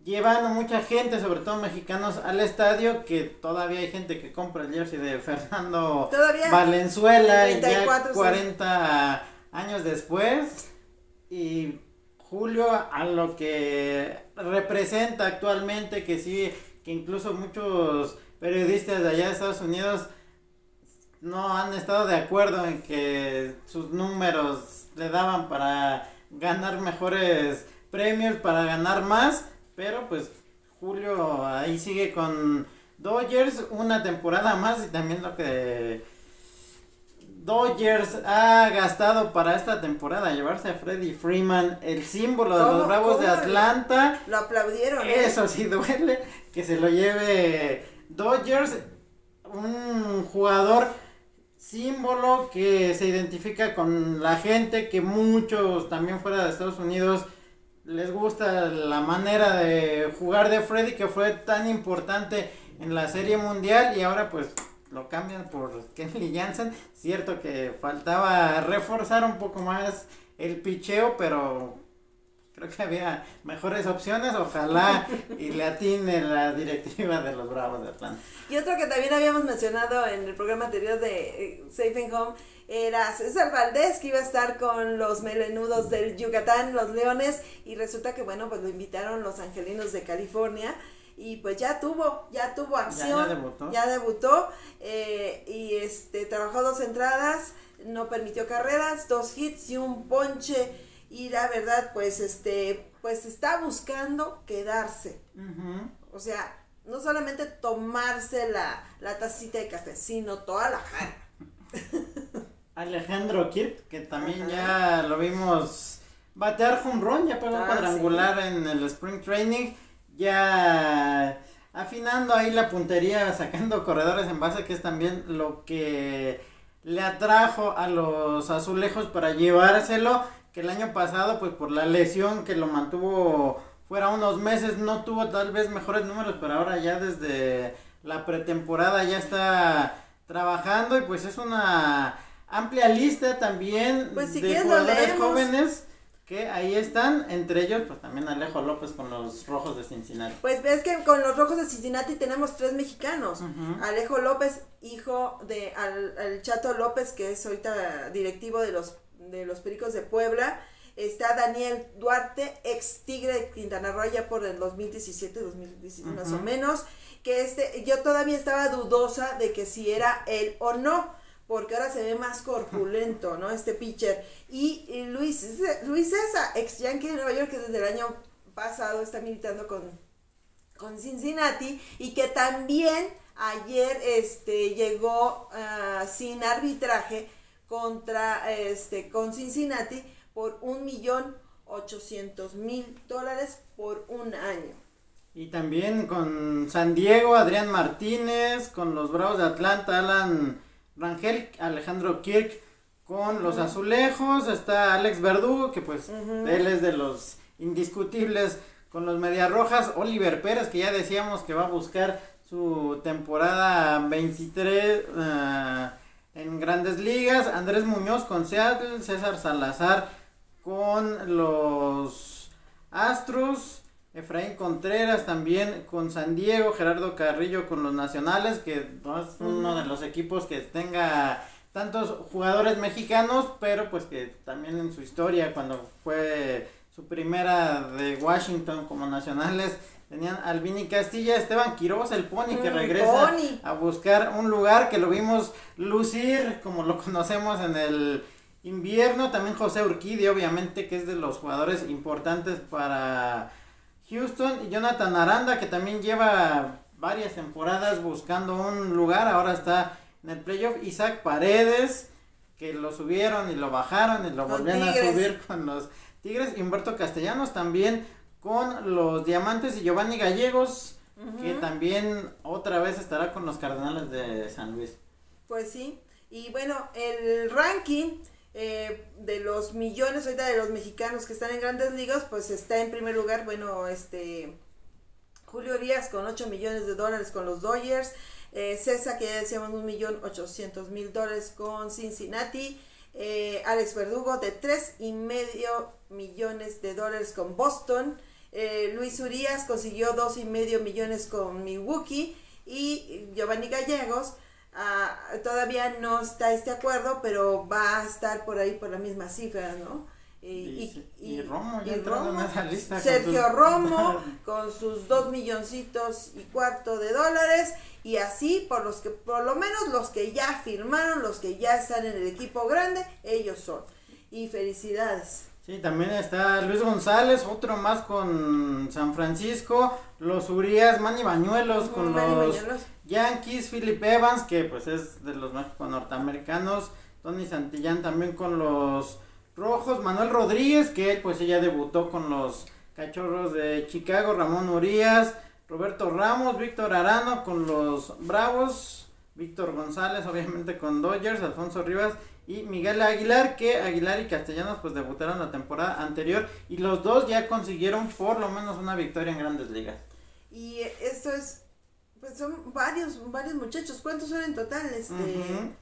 llevando mucha gente, sobre todo mexicanos, al estadio, que todavía hay gente que compra el jersey de Fernando Valenzuela y ya 40 años después. Y Julio a lo que representa actualmente, que sí, que incluso muchos periodistas de allá de Estados Unidos no han estado de acuerdo en que sus números le daban para ganar mejores premios, para ganar más, pero pues Julio ahí sigue con Dodgers una temporada más y también lo que Dodgers ha gastado para esta temporada llevarse a Freddie Freeman, el símbolo de los Bravos de Atlanta. Lo aplaudieron. ¿eh? Eso sí duele que se lo lleve Dodgers, un jugador símbolo que se identifica con la gente, que muchos también fuera de Estados Unidos les gusta la manera de jugar de Freddy que fue tan importante en la serie mundial y ahora pues lo cambian por Kenley Jansen. Cierto que faltaba reforzar un poco más el picheo, pero creo que había mejores opciones, ojalá y le atine la directiva de los Bravos de Atlanta. Y otro que también habíamos mencionado en el programa anterior de eh, Safe and Home era César Valdés, que iba a estar con los melenudos del Yucatán, los Leones, y resulta que, bueno, pues lo invitaron los angelinos de California. y pues ya tuvo, ya tuvo acción, ya debutó, ya debutó eh, y este trabajó dos entradas, no permitió carreras, dos hits y un ponche y la verdad pues este pues está buscando quedarse, o sea no solamente tomarse la, la tacita de café, sino toda la jarra. Alejandro Kirk, que también ya lo vimos batear home run, ya pegó ah, cuadrangular en el Spring Training, ya afinando ahí la puntería, sacando corredores en base, que es también lo que le atrajo a los azulejos para llevárselo, que el año pasado, pues por la lesión que lo mantuvo fuera unos meses, no tuvo tal vez mejores números, pero ahora ya desde la pretemporada ya está trabajando y pues es una amplia lista también pues, de jugadores jóvenes que ahí están, entre ellos pues también Alejo López con los Rojos de Cincinnati. Pues ves que con los Rojos de Cincinnati tenemos tres mexicanos. Alejo López, hijo de al, Chato López, que es ahorita directivo de los de los Pericos de Puebla. Está Daniel Duarte, ex Tigre de Quintana Roo, ya por el 2017, 2017 más o menos. Que este, yo todavía estaba dudosa de que si era él o no porque ahora se ve más corpulento, ¿no? Este pitcher. Y, Luis, Luis César, ex Yankee de Nueva York, que desde el año pasado está militando con, con Cincinnati y que también ayer este, llegó ah, sin arbitraje contra este, con Cincinnati por un millón ochocientos mil dólares por un año. Y también con San Diego, Adrián Martínez, con los Bravos de Atlanta, Alan Rangel, Alejandro Kirk con los azulejos, está Alex Verdugo, que pues él es de los indiscutibles con los Medias Rojas, Oliver Pérez, que ya decíamos que va a buscar su temporada 23 eh, en grandes ligas, Andrés Muñoz con Seattle, César Salazar con los Astros, Efraín Contreras también con San Diego, Gerardo Carrillo con los Nacionales, que no es uno de los equipos que tenga tantos jugadores mexicanos, pero pues que también en su historia, cuando fue su primera de Washington como Nacionales, tenían Albini Castilla, Esteban Quiroz, el Pony, que mm, regresa a buscar un lugar que lo vimos lucir, como lo conocemos en el invierno, también José Urquidi, obviamente, que es de los jugadores importantes para Houston y Jonathan Aranda, que también lleva varias temporadas buscando un lugar, ahora está en el playoff. Isaac Paredes, que lo subieron y lo bajaron y lo volvieron a subir con los Tigres. Humberto Castellanos también con los Diamantes y Giovanni Gallegos, que también otra vez estará con los Cardenales de San Luis. Pues sí, y bueno, el ranking eh, de los millones ahorita de los mexicanos que están en grandes ligas, pues está en primer lugar, bueno, este Julio Díaz con 8 millones de dólares con los Dodgers, eh, César que ya decíamos un millón ochocientos mil dólares con Cincinnati, eh, Alex Verdugo de tres y medio millones de dólares con Boston, Luis Urias consiguió dos y medio millones con Milwaukee y Giovanni Gallegos Ah, todavía no está este acuerdo, pero va a estar por ahí por la misma cifra, ¿no? Y, y, Romo, Sergio Romo con sus dos milloncitos y cuarto de dólares y así por los que por lo menos los que ya firmaron, los que ya están en el equipo grande, ellos son. Y felicidades. Sí, también está Luis González, otro más con San Francisco, los Urias, Manny Bañuelos con los Yankees, Philip Evans, que pues es de los México norteamericanos, Tony Santillán también con los Rojos, Manuel Rodríguez, que pues ella debutó con los Cachorros de Chicago, Ramón Urias, Roberto Ramos, Víctor Arano con los Bravos, Víctor González obviamente con Dodgers, Alfonso Rivas y Miguel Aguilar, que Aguilar y Castellanos pues debutaron la temporada anterior y los dos ya consiguieron por lo menos una victoria en grandes ligas. Y esto es, pues son varios, varios muchachos, ¿cuántos son en total? Este,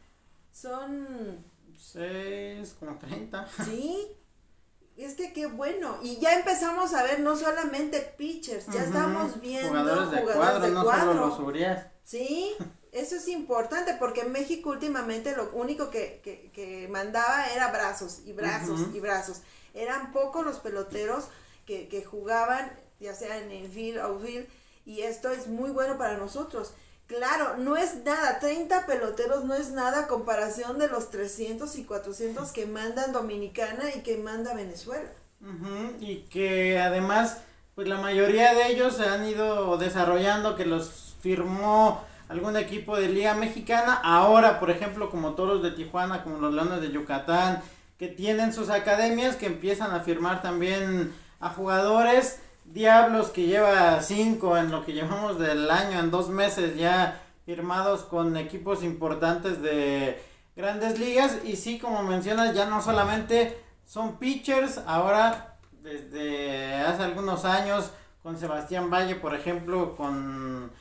Son... Seis, como treinta. Sí, es que qué bueno. Y ya empezamos a ver no solamente pitchers, ya estamos viendo jugadores de cuadro, no solo los Urias. Sí, eso es importante porque en México últimamente lo único que, que, que mandaba era brazos y brazos y brazos. Eran pocos los peloteros que, que jugaban, ya sea en el field, outfield, y esto es muy bueno para nosotros. Claro, no es nada, 30 peloteros no es nada a comparación de los 300 y 400 que mandan Dominicana y que manda Venezuela. y que además, pues la mayoría de ellos se han ido desarrollando, que los firmó algún equipo de Liga Mexicana. Ahora, por ejemplo, como Toros de Tijuana, como los Leones de Yucatán, que tienen sus academias, que empiezan a firmar también a jugadores. Diablos que lleva cinco en lo que llevamos del año, en dos meses ya firmados con equipos importantes de grandes ligas. Y sí, como mencionas, ya no solamente son pitchers, ahora desde hace algunos años con Sebastián Valle, por ejemplo, con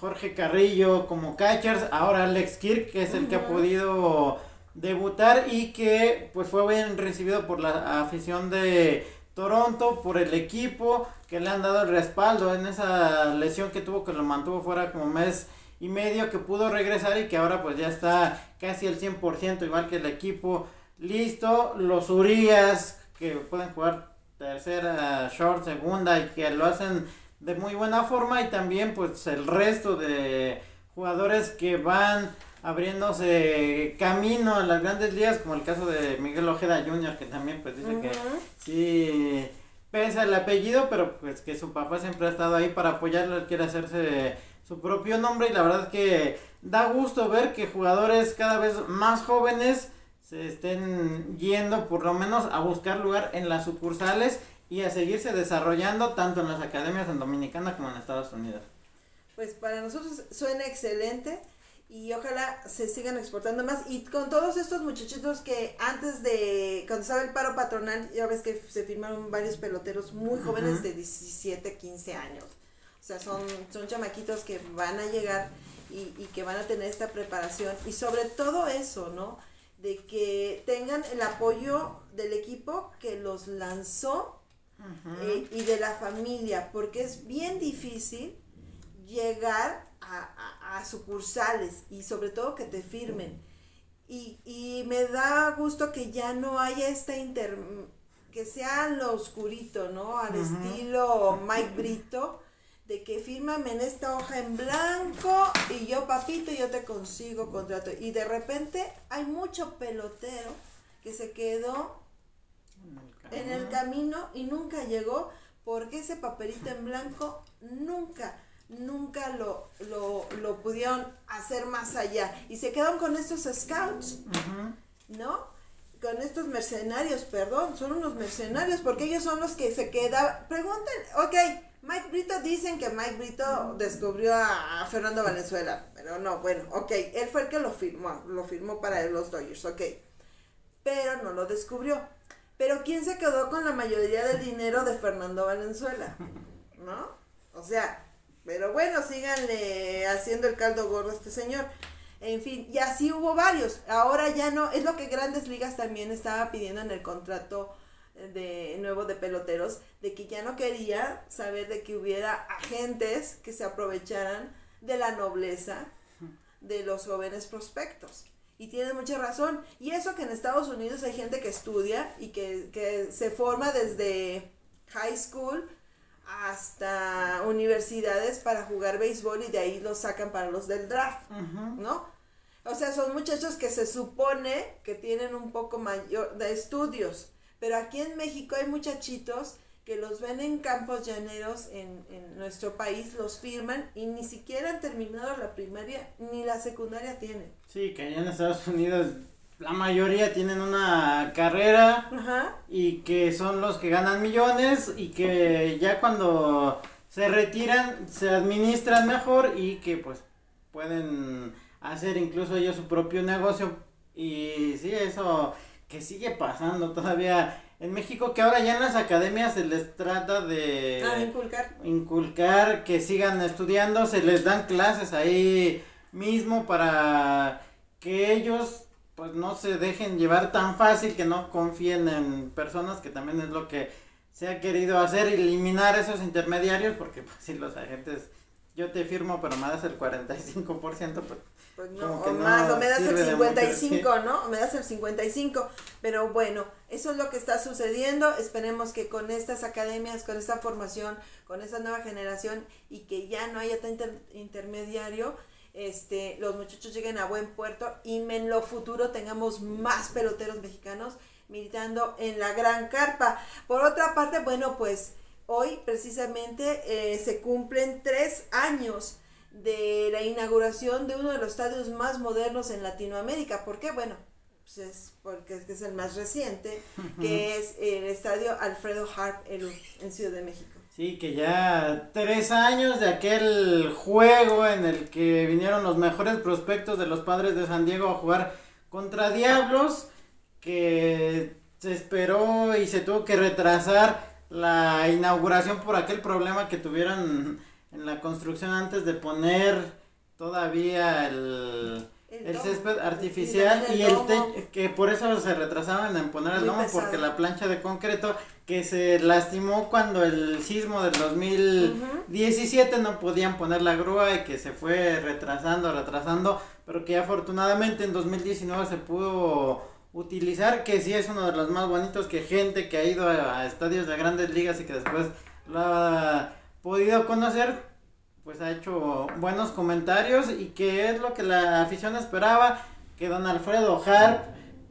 Jorge Carrillo como catchers, ahora Alex Kirk, que es el que ha podido debutar y que pues fue bien recibido por la afición de Toronto, por el equipo, que le han dado el respaldo en esa lesión que tuvo que lo mantuvo fuera como mes y medio, que pudo regresar y que ahora pues ya está casi al 100%, igual que el equipo listo, los Urias que pueden jugar tercera, short, segunda y que lo hacen de muy buena forma y también pues el resto de jugadores que van abriéndose camino en las grandes ligas como el caso de Miguel Ojeda Jr. que también pues dice que sí pesa el apellido pero pues que su papá siempre ha estado ahí para apoyarlo, él quiere hacerse su propio nombre y la verdad que da gusto ver que jugadores cada vez más jóvenes se estén yendo por lo menos a buscar lugar en las sucursales y a seguirse desarrollando tanto en las academias en Dominicana como en Estados Unidos. Pues para nosotros suena excelente y ojalá se sigan exportando más. Y con todos estos muchachitos que antes de cuando estaba el paro patronal ya ves que se firmaron varios peloteros muy jóvenes de 17 15 años. O sea son son chamaquitos que van a llegar y, y que van a tener esta preparación. Y sobre todo eso no de que tengan el apoyo del equipo que los lanzó eh, y de la familia, porque es bien difícil llegar a, sucursales y sobre todo que te firmen. Y, me da gusto que ya no haya esta inter... que sea lo oscurito, ¿no? Al estilo Mike Brito, de que fírmame en esta hoja en blanco y yo, papito, yo te consigo contrato. Y de repente hay mucho pelotero que se quedó en el camino y nunca llegó porque ese papelito en blanco nunca, nunca lo, lo, pudieron hacer más allá. Y se quedaron con estos scouts, ¿no? Con estos mercenarios, perdón, son unos mercenarios porque ellos son los que se quedaban. Pregunten, ok, Mike Brito dicen que Mike Brito descubrió a, Fernando Valenzuela, pero no, bueno, ok, él fue el que lo firmó, lo firmó para los Dodgers, ok, pero no lo descubrió. Pero ¿quién se quedó con la mayoría del dinero de Fernando Valenzuela? ¿No? O sea, pero bueno, síganle haciendo el caldo gordo a este señor. En fin, y así hubo varios. Ahora ya no, es lo que Grandes Ligas también estaba pidiendo en el contrato de nuevo de peloteros, de que ya no quería saber de que hubiera agentes que se aprovecharan de la nobleza de los jóvenes prospectos. Y tiene mucha razón. Y eso que en Estados Unidos hay gente que estudia y que, se forma desde high school hasta universidades para jugar béisbol y de ahí los sacan para los del draft, ¿no? O sea, son muchachos que se supone que tienen un poco mayor de estudios, pero aquí en México hay muchachitos que los ven en campos llaneros en, en nuestro país, los firman y ni siquiera han terminado la primaria ni la secundaria tienen. Sí, que allá en Estados Unidos la mayoría tienen una carrera y que son los que ganan millones y que ya cuando se retiran se administran mejor y que pues pueden hacer incluso ellos su propio negocio y sí, eso que sigue pasando todavía en México que ahora ya en las academias se les trata de ah, inculcar. inculcar que sigan estudiando, se les dan clases ahí mismo para que ellos pues no se dejen llevar tan fácil, que no confíen en personas, que también es lo que se ha querido hacer, eliminar esos intermediarios, porque pues si los agentes yo te firmo, pero me das el 45%, pues, pues no, o más, o me das el 55, ¿no? O me das el 55, pero bueno, eso es lo que está sucediendo, esperemos que con estas academias, con esta formación, con esta nueva generación y que ya no haya tan intermediario, este, los muchachos lleguen a buen puerto y en lo futuro tengamos más peloteros mexicanos militando en la gran carpa. Por otra parte, bueno, pues hoy precisamente eh, se cumplen tres años de la inauguración de uno de los estadios más modernos en Latinoamérica. ¿Por qué? Bueno, pues es porque es, que es el más reciente, que es el estadio Alfredo Harp en Ciudad de México. Sí, que ya tres años de aquel juego en el que vinieron los mejores prospectos de los padres de San Diego a jugar contra Diablos, que se esperó y se tuvo que retrasar la inauguración por aquel problema que tuvieron en la construcción antes de poner todavía el, el, césped artificial y el, que por eso se retrasaban en poner el domo porque la plancha de concreto que se lastimó cuando el sismo del 2017 no podían poner la grúa y que se fue retrasando, retrasando, pero que afortunadamente en 2019 se pudo utilizar, que sí es uno de los más bonitos que gente que ha ido a, estadios de grandes ligas y que después lo ha podido conocer, pues ha hecho buenos comentarios y que es lo que la afición esperaba, que don Alfredo Harp,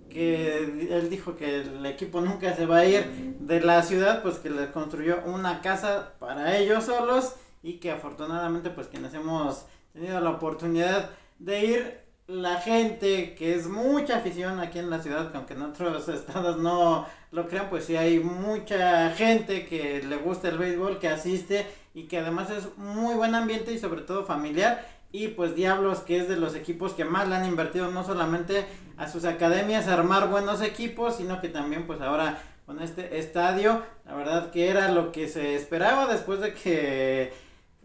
que él dijo que el equipo nunca se va a ir de la ciudad, pues que le construyó una casa para ellos solos y que afortunadamente pues quienes hemos tenido la oportunidad de ir la gente, que es mucha afición aquí en la ciudad, que aunque en otros estados no lo crean, pues sí hay mucha gente que le gusta el béisbol, que asiste y que además es muy buen ambiente y sobre todo familiar. Y pues Diablos, que es de los equipos que más le han invertido no solamente a sus academias armar buenos equipos, sino que también pues ahora con este estadio, la verdad que era lo que se esperaba después de que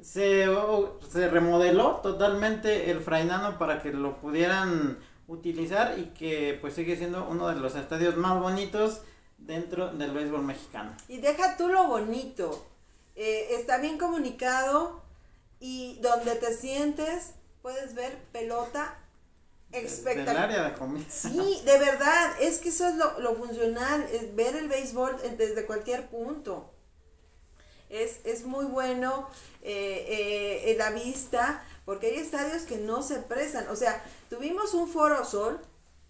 se, se remodeló totalmente el Frainano para que lo pudieran utilizar y que pues sigue siendo uno de los estadios más bonitos dentro del béisbol mexicano. Y deja tú lo bonito, eh, está bien comunicado y donde te sientes puedes ver pelota espectacular. área de Sí, de verdad, es que eso es lo, lo funcional, es ver el béisbol desde cualquier punto. Es, es muy bueno eh, eh, en la vista, porque hay estadios que no se prestan. O sea, tuvimos un Foro Sol,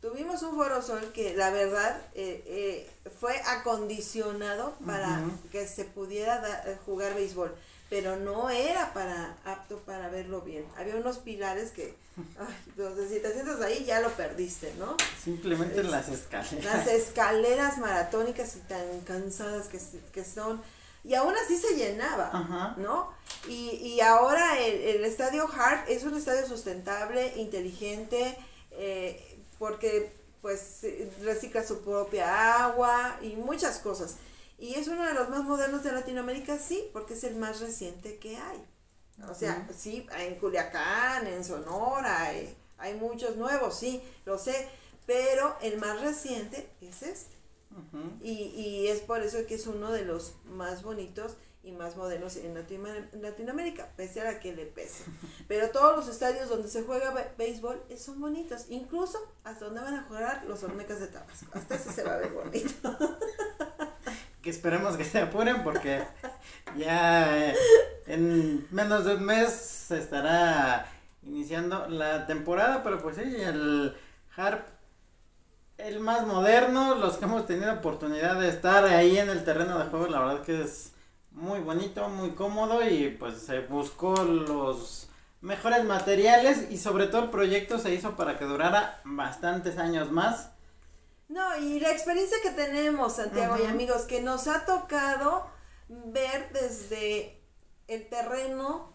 tuvimos un Foro Sol que la verdad eh, fue acondicionado para que se pudiera jugar béisbol pero no era para apto para verlo bien. Había unos pilares que, ay, entonces si te sientas ahí ya lo perdiste, ¿no? Simplemente las escaleras. Las escaleras maratónicas y tan cansadas que, que son y aún así se llenaba, ¿no? Y, y ahora el, el, estadio Hart es un estadio sustentable, inteligente, eh, porque pues recicla su propia agua y muchas cosas. Y es uno de los más modernos de Latinoamérica, sí, porque es el más reciente que hay. O sea, sí, en Culiacán, en Sonora, hay, hay muchos nuevos, sí, lo sé, pero el más reciente es este y, y es por eso que es uno de los más bonitos y más modernos en Latinoamérica, pese a la que le pese. Pero todos los estadios donde se juega béisbol son bonitos, incluso hasta donde van a jugar los Olmecas de Tabasco. Hasta ese se va a ver bonito. que esperemos que se apuren porque ya eh, en menos de un mes se estará iniciando la temporada, pero pues sí, el Harp el más moderno, los que hemos tenido oportunidad de estar ahí en el terreno de juego, la verdad que es muy bonito, muy cómodo y pues se buscó los mejores materiales y sobre todo el proyecto se hizo para que durara bastantes años más. No, y la experiencia que tenemos, Santiago y amigos, que nos ha tocado ver desde el terreno,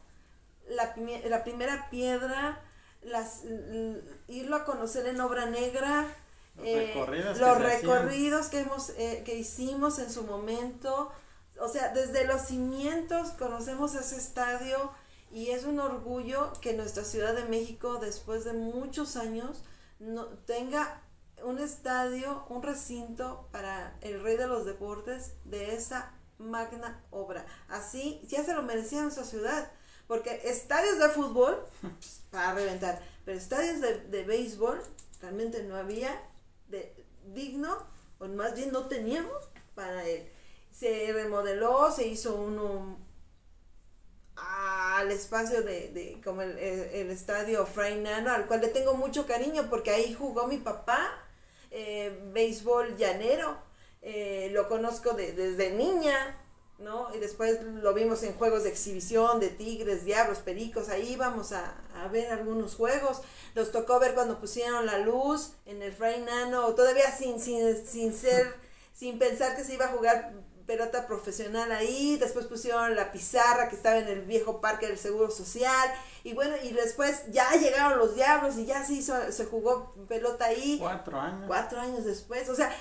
la, la primera piedra, las, irlo a conocer en obra negra, eh, los recorridos, que, hemos eh, que hicimos en su momento. O sea desde los cimientos conocemos ese estadio y es un orgullo que nuestra Ciudad de México después de muchos años no tenga un estadio un recinto para el rey de los deportes de esa magna obra. Así ya se lo merecía nuestra ciudad Porque estadios de fútbol, para reventar, pero estadios de, de béisbol realmente no había de digno, o más bien no teníamos para él. Se remodeló, se hizo uno al espacio de, de como el, el, estadio Fray Nano, al cual le tengo mucho cariño porque ahí jugó mi papá, eh, béisbol llanero, eh, lo conozco de, desde niña, ¿no? Y después lo vimos en juegos de exhibición de tigres, diablos, pericos, ahí íbamos a, a ver algunos juegos. Nos tocó ver cuando pusieron la luz en el Fray Nano, todavía sin, sin, sin ser, sin pensar que se iba a jugar pelota profesional ahí, después pusieron la pizarra que estaba en el viejo parque del Seguro Social, y bueno, y después ya llegaron los diablos y ya se hizo, se jugó pelota ahí. Cuatro años. Cuatro años después, o sea,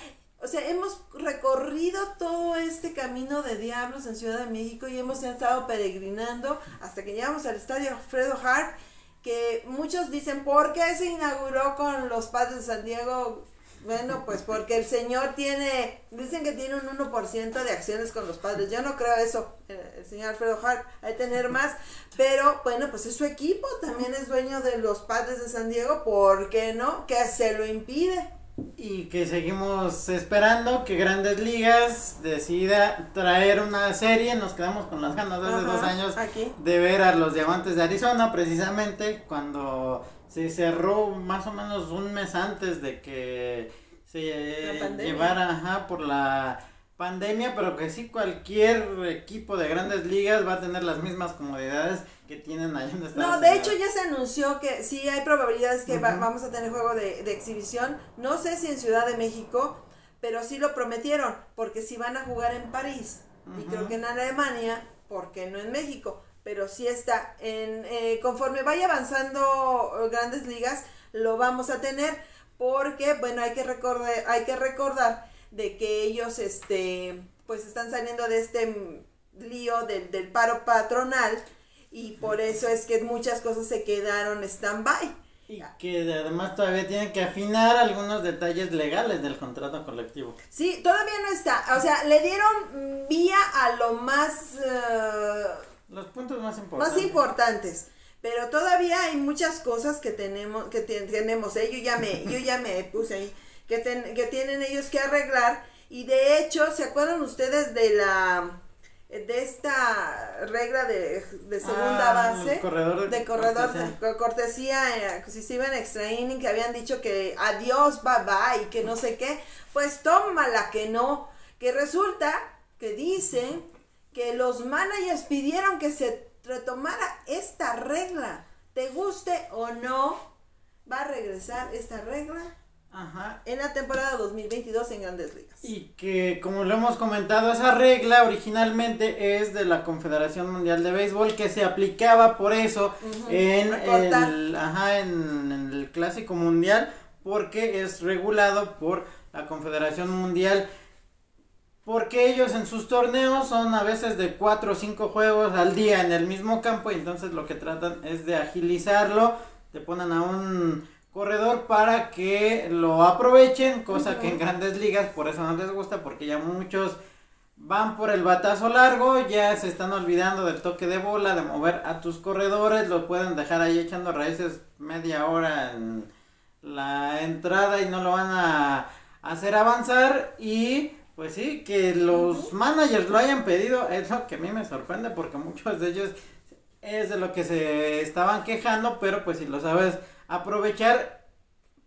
o sea, hemos recorrido todo este camino de diablos en Ciudad de México y hemos estado peregrinando hasta que llegamos al estadio Alfredo Hart, que muchos dicen, ¿por qué se inauguró con los padres de San Diego? Bueno, pues porque el señor tiene, dicen que tiene un 1% de acciones con los padres. Yo no creo eso, eh, el señor Alfredo Hart, hay que tener más. Pero bueno, pues es su equipo, también es dueño de los padres de San Diego, ¿por qué no? Que se lo impide. Y que seguimos esperando que Grandes Ligas decida traer una serie. Nos quedamos con las ganas desde dos años de ver a los Diamantes de Arizona, precisamente cuando se cerró más o menos un mes antes de que se llevara por la pandemia, pero que sí cualquier equipo de grandes ligas va a tener las mismas comodidades que tienen ahí en Estados No, de hecho ya se anunció que sí hay probabilidades que vamos a tener juego de, de, exhibición. No sé si en Ciudad de México, pero sí lo prometieron, porque si van a jugar en París y creo que en Alemania, porque no en México pero sí está. En, eh, conforme vaya avanzando grandes ligas, lo vamos a tener porque, bueno, hay que recordar, hay que recordar de que ellos, este, pues están saliendo de este lío del, del paro patronal y por eso es que muchas cosas se quedaron stand-by. Y que además todavía tienen que afinar algunos detalles legales del contrato colectivo. Sí, todavía no está. O sea, le dieron vía a lo más... Eh, los puntos más importantes. Más importantes. Pero todavía hay muchas cosas que tenemos, que tenemos, ¿eh? yo ya me, yo ya me puse ahí, que, que tienen ellos que arreglar. Y de hecho, ¿se acuerdan ustedes de la de esta regla de, de segunda ah, base corredor de, corredor cortesía, cortesía eh, si se iban extra inning que habían dicho que adiós bye bye y que no sé qué pues tómala que no. Que resulta que dicen que los managers pidieron que se retomara esta regla. Te guste o no, va a regresar esta regla Ajá. en la temporada 2022 en Grandes Ligas. Y que, como lo hemos comentado, esa regla originalmente es de la Confederación Mundial de Béisbol que se aplicaba por eso en, el, ajá, en, en el Clásico Mundial porque es regulado por la Confederación Mundial porque ellos en sus torneos son a veces de 4 o 5 juegos al día en el mismo campo y entonces lo que tratan es de agilizarlo, te ponen a un corredor para que lo aprovechen, cosa que en grandes ligas por eso no les gusta porque ya muchos van por el batazo largo, ya se están olvidando del toque de bola, de mover a tus corredores, lo pueden dejar ahí echando raíces media hora en la entrada y no lo van a hacer avanzar. Y pues sí, que los managers lo hayan pedido es lo que a mí me sorprende porque muchos de ellos es de lo que se estaban quejando, pero pues si lo sabes aprovechar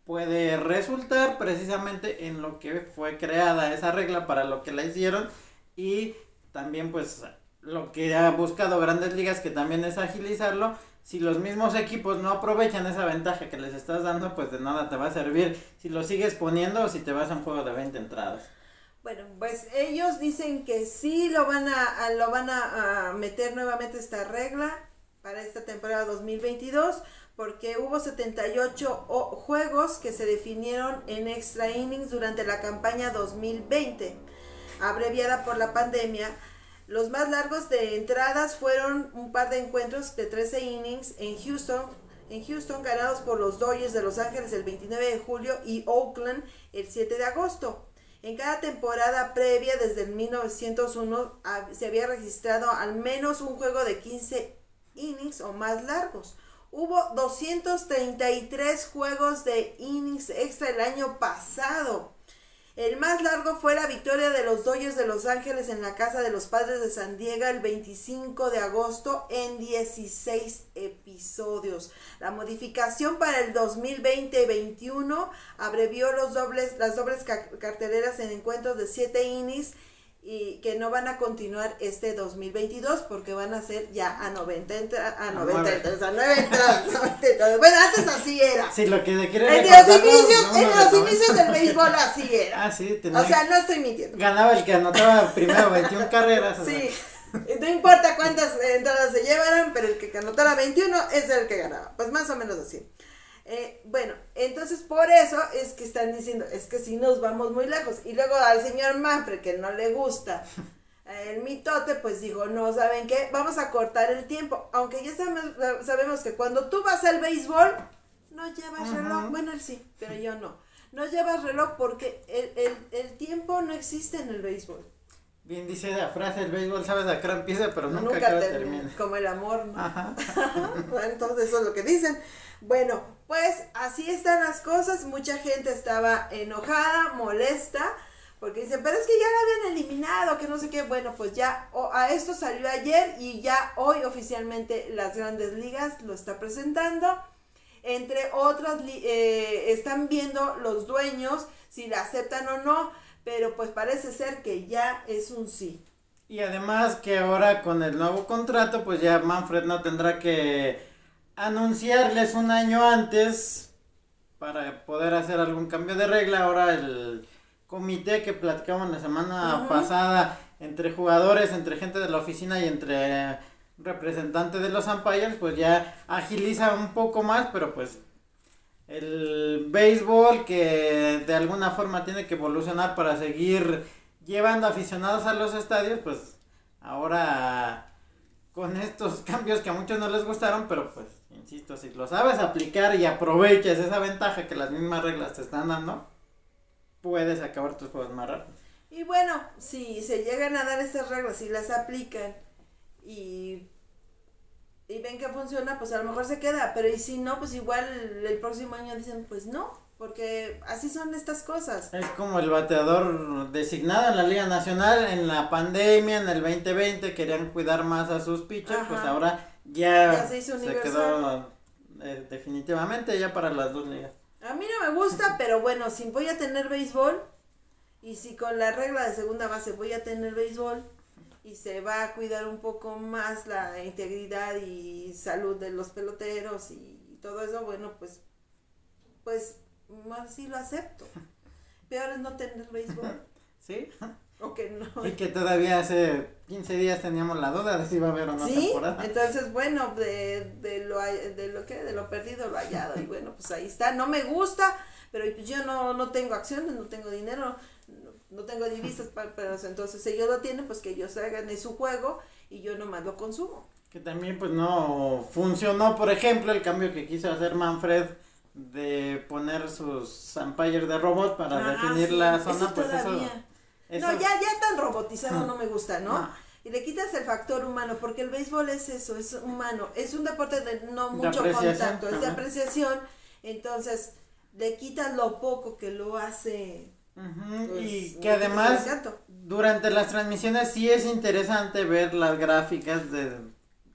puede resultar precisamente en lo que fue creada esa regla para lo que la hicieron y también pues lo que ha buscado grandes ligas que también es agilizarlo. Si los mismos equipos no aprovechan esa ventaja que les estás dando pues de nada te va a servir si lo sigues poniendo o si te vas a un juego de 20 entradas bueno, pues ellos dicen que sí lo van a, lo van a, meter nuevamente esta regla para esta temporada 2022 porque hubo 78 juegos que se definieron en extra innings durante la campaña 2020, abreviada por la pandemia. Los más largos de entradas fueron un par de encuentros de 13 innings en Houston, en Houston ganados por los Dodgers de Los Ángeles el 29 de julio y Oakland el 7 de agosto. En cada temporada previa, desde el 1901, se había registrado al menos un juego de 15 innings o más largos. Hubo 233 juegos de innings extra el año pasado. El más largo fue la victoria de los Dodgers de Los Ángeles en la casa de los Padres de San Diego el 25 de agosto en 16 episodios. La modificación para el 2020-21 abrevió los dobles, las dobles carteleras en encuentros de 7 innings y que no van a continuar este 2022 porque van a ser ya a 90 a 90 entradas, a 9 entradas, Bueno, antes así era. Sí, lo que se quiere En los inicios, en los inicios del béisbol así era. Ah, sí, tenía, O sea, no estoy mintiendo. Ganaba el que anotaba primero 21 carreras. Sí. No importa cuántas entradas se llevaran, pero el que anotara 21 es el que ganaba. Pues más o menos así. Eh, bueno, entonces por eso es que están diciendo, es que si nos vamos muy lejos. Y luego al señor Manfred, que no le gusta el mitote, pues dijo, no, ¿saben qué? Vamos a cortar el tiempo. Aunque ya sabemos, sabemos que cuando tú vas al béisbol, no llevas reloj. Bueno, él sí, pero yo no. No llevas reloj porque el, el, el tiempo no existe en el béisbol. Bien dice la frase, el béisbol sabes a qué empieza, pero nunca, nunca termina. Como el amor. Entonces eso es lo que dicen. Bueno, pues así están las cosas. Mucha gente estaba enojada, molesta, porque dicen, pero es que ya la habían eliminado, que no sé qué. Bueno, pues ya a esto salió ayer y ya hoy oficialmente las grandes ligas lo está presentando. Entre otras, eh, están viendo los dueños si la aceptan o no pero pues parece ser que ya es un sí. Y además que ahora con el nuevo contrato, pues ya Manfred no tendrá que anunciarles un año antes para poder hacer algún cambio de regla. Ahora el comité que platicamos la semana pasada entre jugadores, entre gente de la oficina y entre representantes de los umpires, pues ya agiliza un poco más, pero pues el béisbol que de alguna forma tiene que evolucionar para seguir llevando aficionados a los estadios, pues ahora con estos cambios que a muchos no les gustaron, pero pues, insisto, si lo sabes aplicar y aprovechas esa ventaja que las mismas reglas te están dando, puedes acabar tus juegos más rápido. Y bueno, si se llegan a dar esas reglas y las aplican y y ven que funciona, pues a lo mejor se queda, pero y si no, pues igual el próximo año dicen, pues no, porque así son estas cosas. Es como el bateador designado en la Liga Nacional en la pandemia, en el 2020, querían cuidar más a sus pitchers, pues ahora ya, se, quedó eh, definitivamente ya para las dos ligas. A mí no me gusta, pero bueno, si voy a tener béisbol y si con la regla de segunda base voy a tener béisbol, y se va a cuidar un poco más la integridad y salud de los peloteros y todo eso, bueno, pues, pues, más sí lo acepto. Peor es no tener béisbol. ¿Sí? O que no. Y que todavía hace 15 días teníamos la duda de si iba a haber o no ¿Sí? temporada. Entonces, bueno, de, de lo de lo que de lo perdido lo hallado y bueno, pues ahí está. No me gusta, pero pues yo no no tengo acciones, no tengo dinero, no tengo divisas, para, pero entonces ellos lo tienen, pues que ellos hagan de su juego y yo nomás lo consumo. Que también pues no funcionó, por ejemplo, el cambio que quiso hacer Manfred de poner sus umpires de robot para ah, definir la zona, pues eso, No, ya, ya tan robotizado no me gusta, ¿no? Y le quitas el factor humano, porque el béisbol es eso, es humano, es un deporte de no mucho contacto, es de apreciación, entonces le quitas lo poco que lo hace pues, y que además durante las transmisiones sí es interesante ver las gráficas de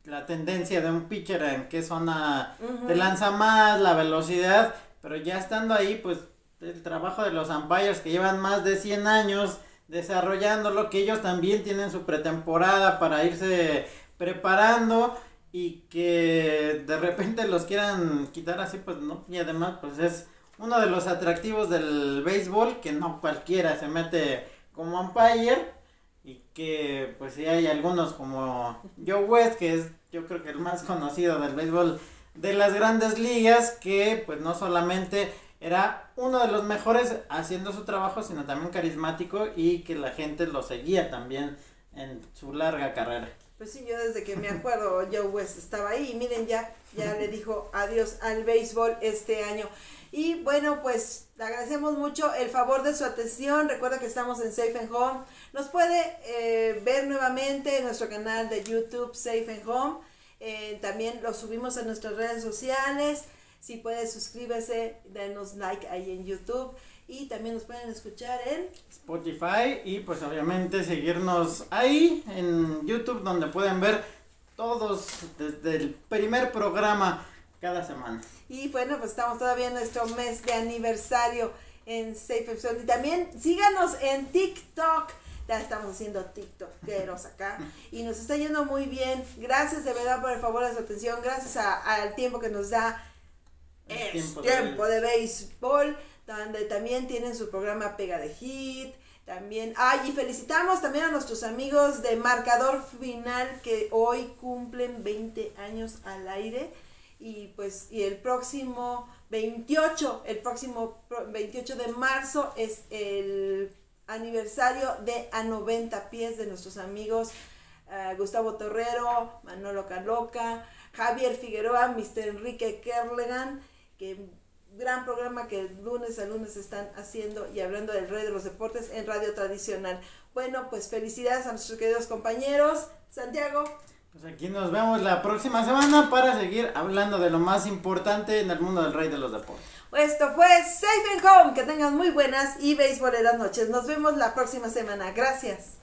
la tendencia de un pitcher en qué zona te lanza más, la velocidad, pero ya estando ahí pues el trabajo de los umpires que llevan más de 100 años desarrollándolo, que ellos también tienen su pretemporada para irse preparando y que de repente los quieran quitar así pues no, y además pues es uno de los atractivos del béisbol, que no cualquiera se mete como umpire y que pues sí hay algunos como Joe West, que es yo creo que el más conocido del béisbol de las grandes ligas, que pues no solamente era uno de los mejores haciendo su trabajo, sino también carismático y que la gente lo seguía también en su larga carrera. Pues sí, yo desde que me acuerdo, Joe West estaba ahí y miren ya, ya le dijo adiós al béisbol este año. Y bueno, pues agradecemos mucho el favor de su atención. Recuerda que estamos en Safe and Home. Nos puede eh, ver nuevamente en nuestro canal de YouTube Safe and Home. Eh, también lo subimos a nuestras redes sociales. Si puedes, suscríbese, denos like ahí en YouTube. Y también nos pueden escuchar en Spotify y pues obviamente seguirnos ahí en YouTube donde pueden ver todos desde el primer programa cada semana. Y bueno, pues estamos todavía en nuestro mes de aniversario en Safe Episode. Y también síganos en TikTok. Ya estamos haciendo TikTokeros acá. Y nos está yendo muy bien. Gracias de verdad por el favor de su atención. Gracias al tiempo que nos da el tiempo, de, béisbol. Donde también tienen su programa Pega de Hit. También, ay, y felicitamos también a nuestros amigos de Marcador Final que hoy cumplen 20 años al aire. Y pues, y el próximo 28, el próximo 28 de marzo es el aniversario de A 90 Pies de nuestros amigos eh, Gustavo Torrero, Manolo Caloca, Javier Figueroa, Mr. Enrique Kerlegan, que gran programa que lunes a lunes están haciendo y hablando del rey de los deportes en radio tradicional. Bueno, pues felicidades a nuestros queridos compañeros. Santiago. Pues aquí nos vemos la próxima semana para seguir hablando de lo más importante en el mundo del rey de los deportes. Esto fue Safe and Home. Que tengan muy buenas y béisbol las noches. Nos vemos la próxima semana. Gracias.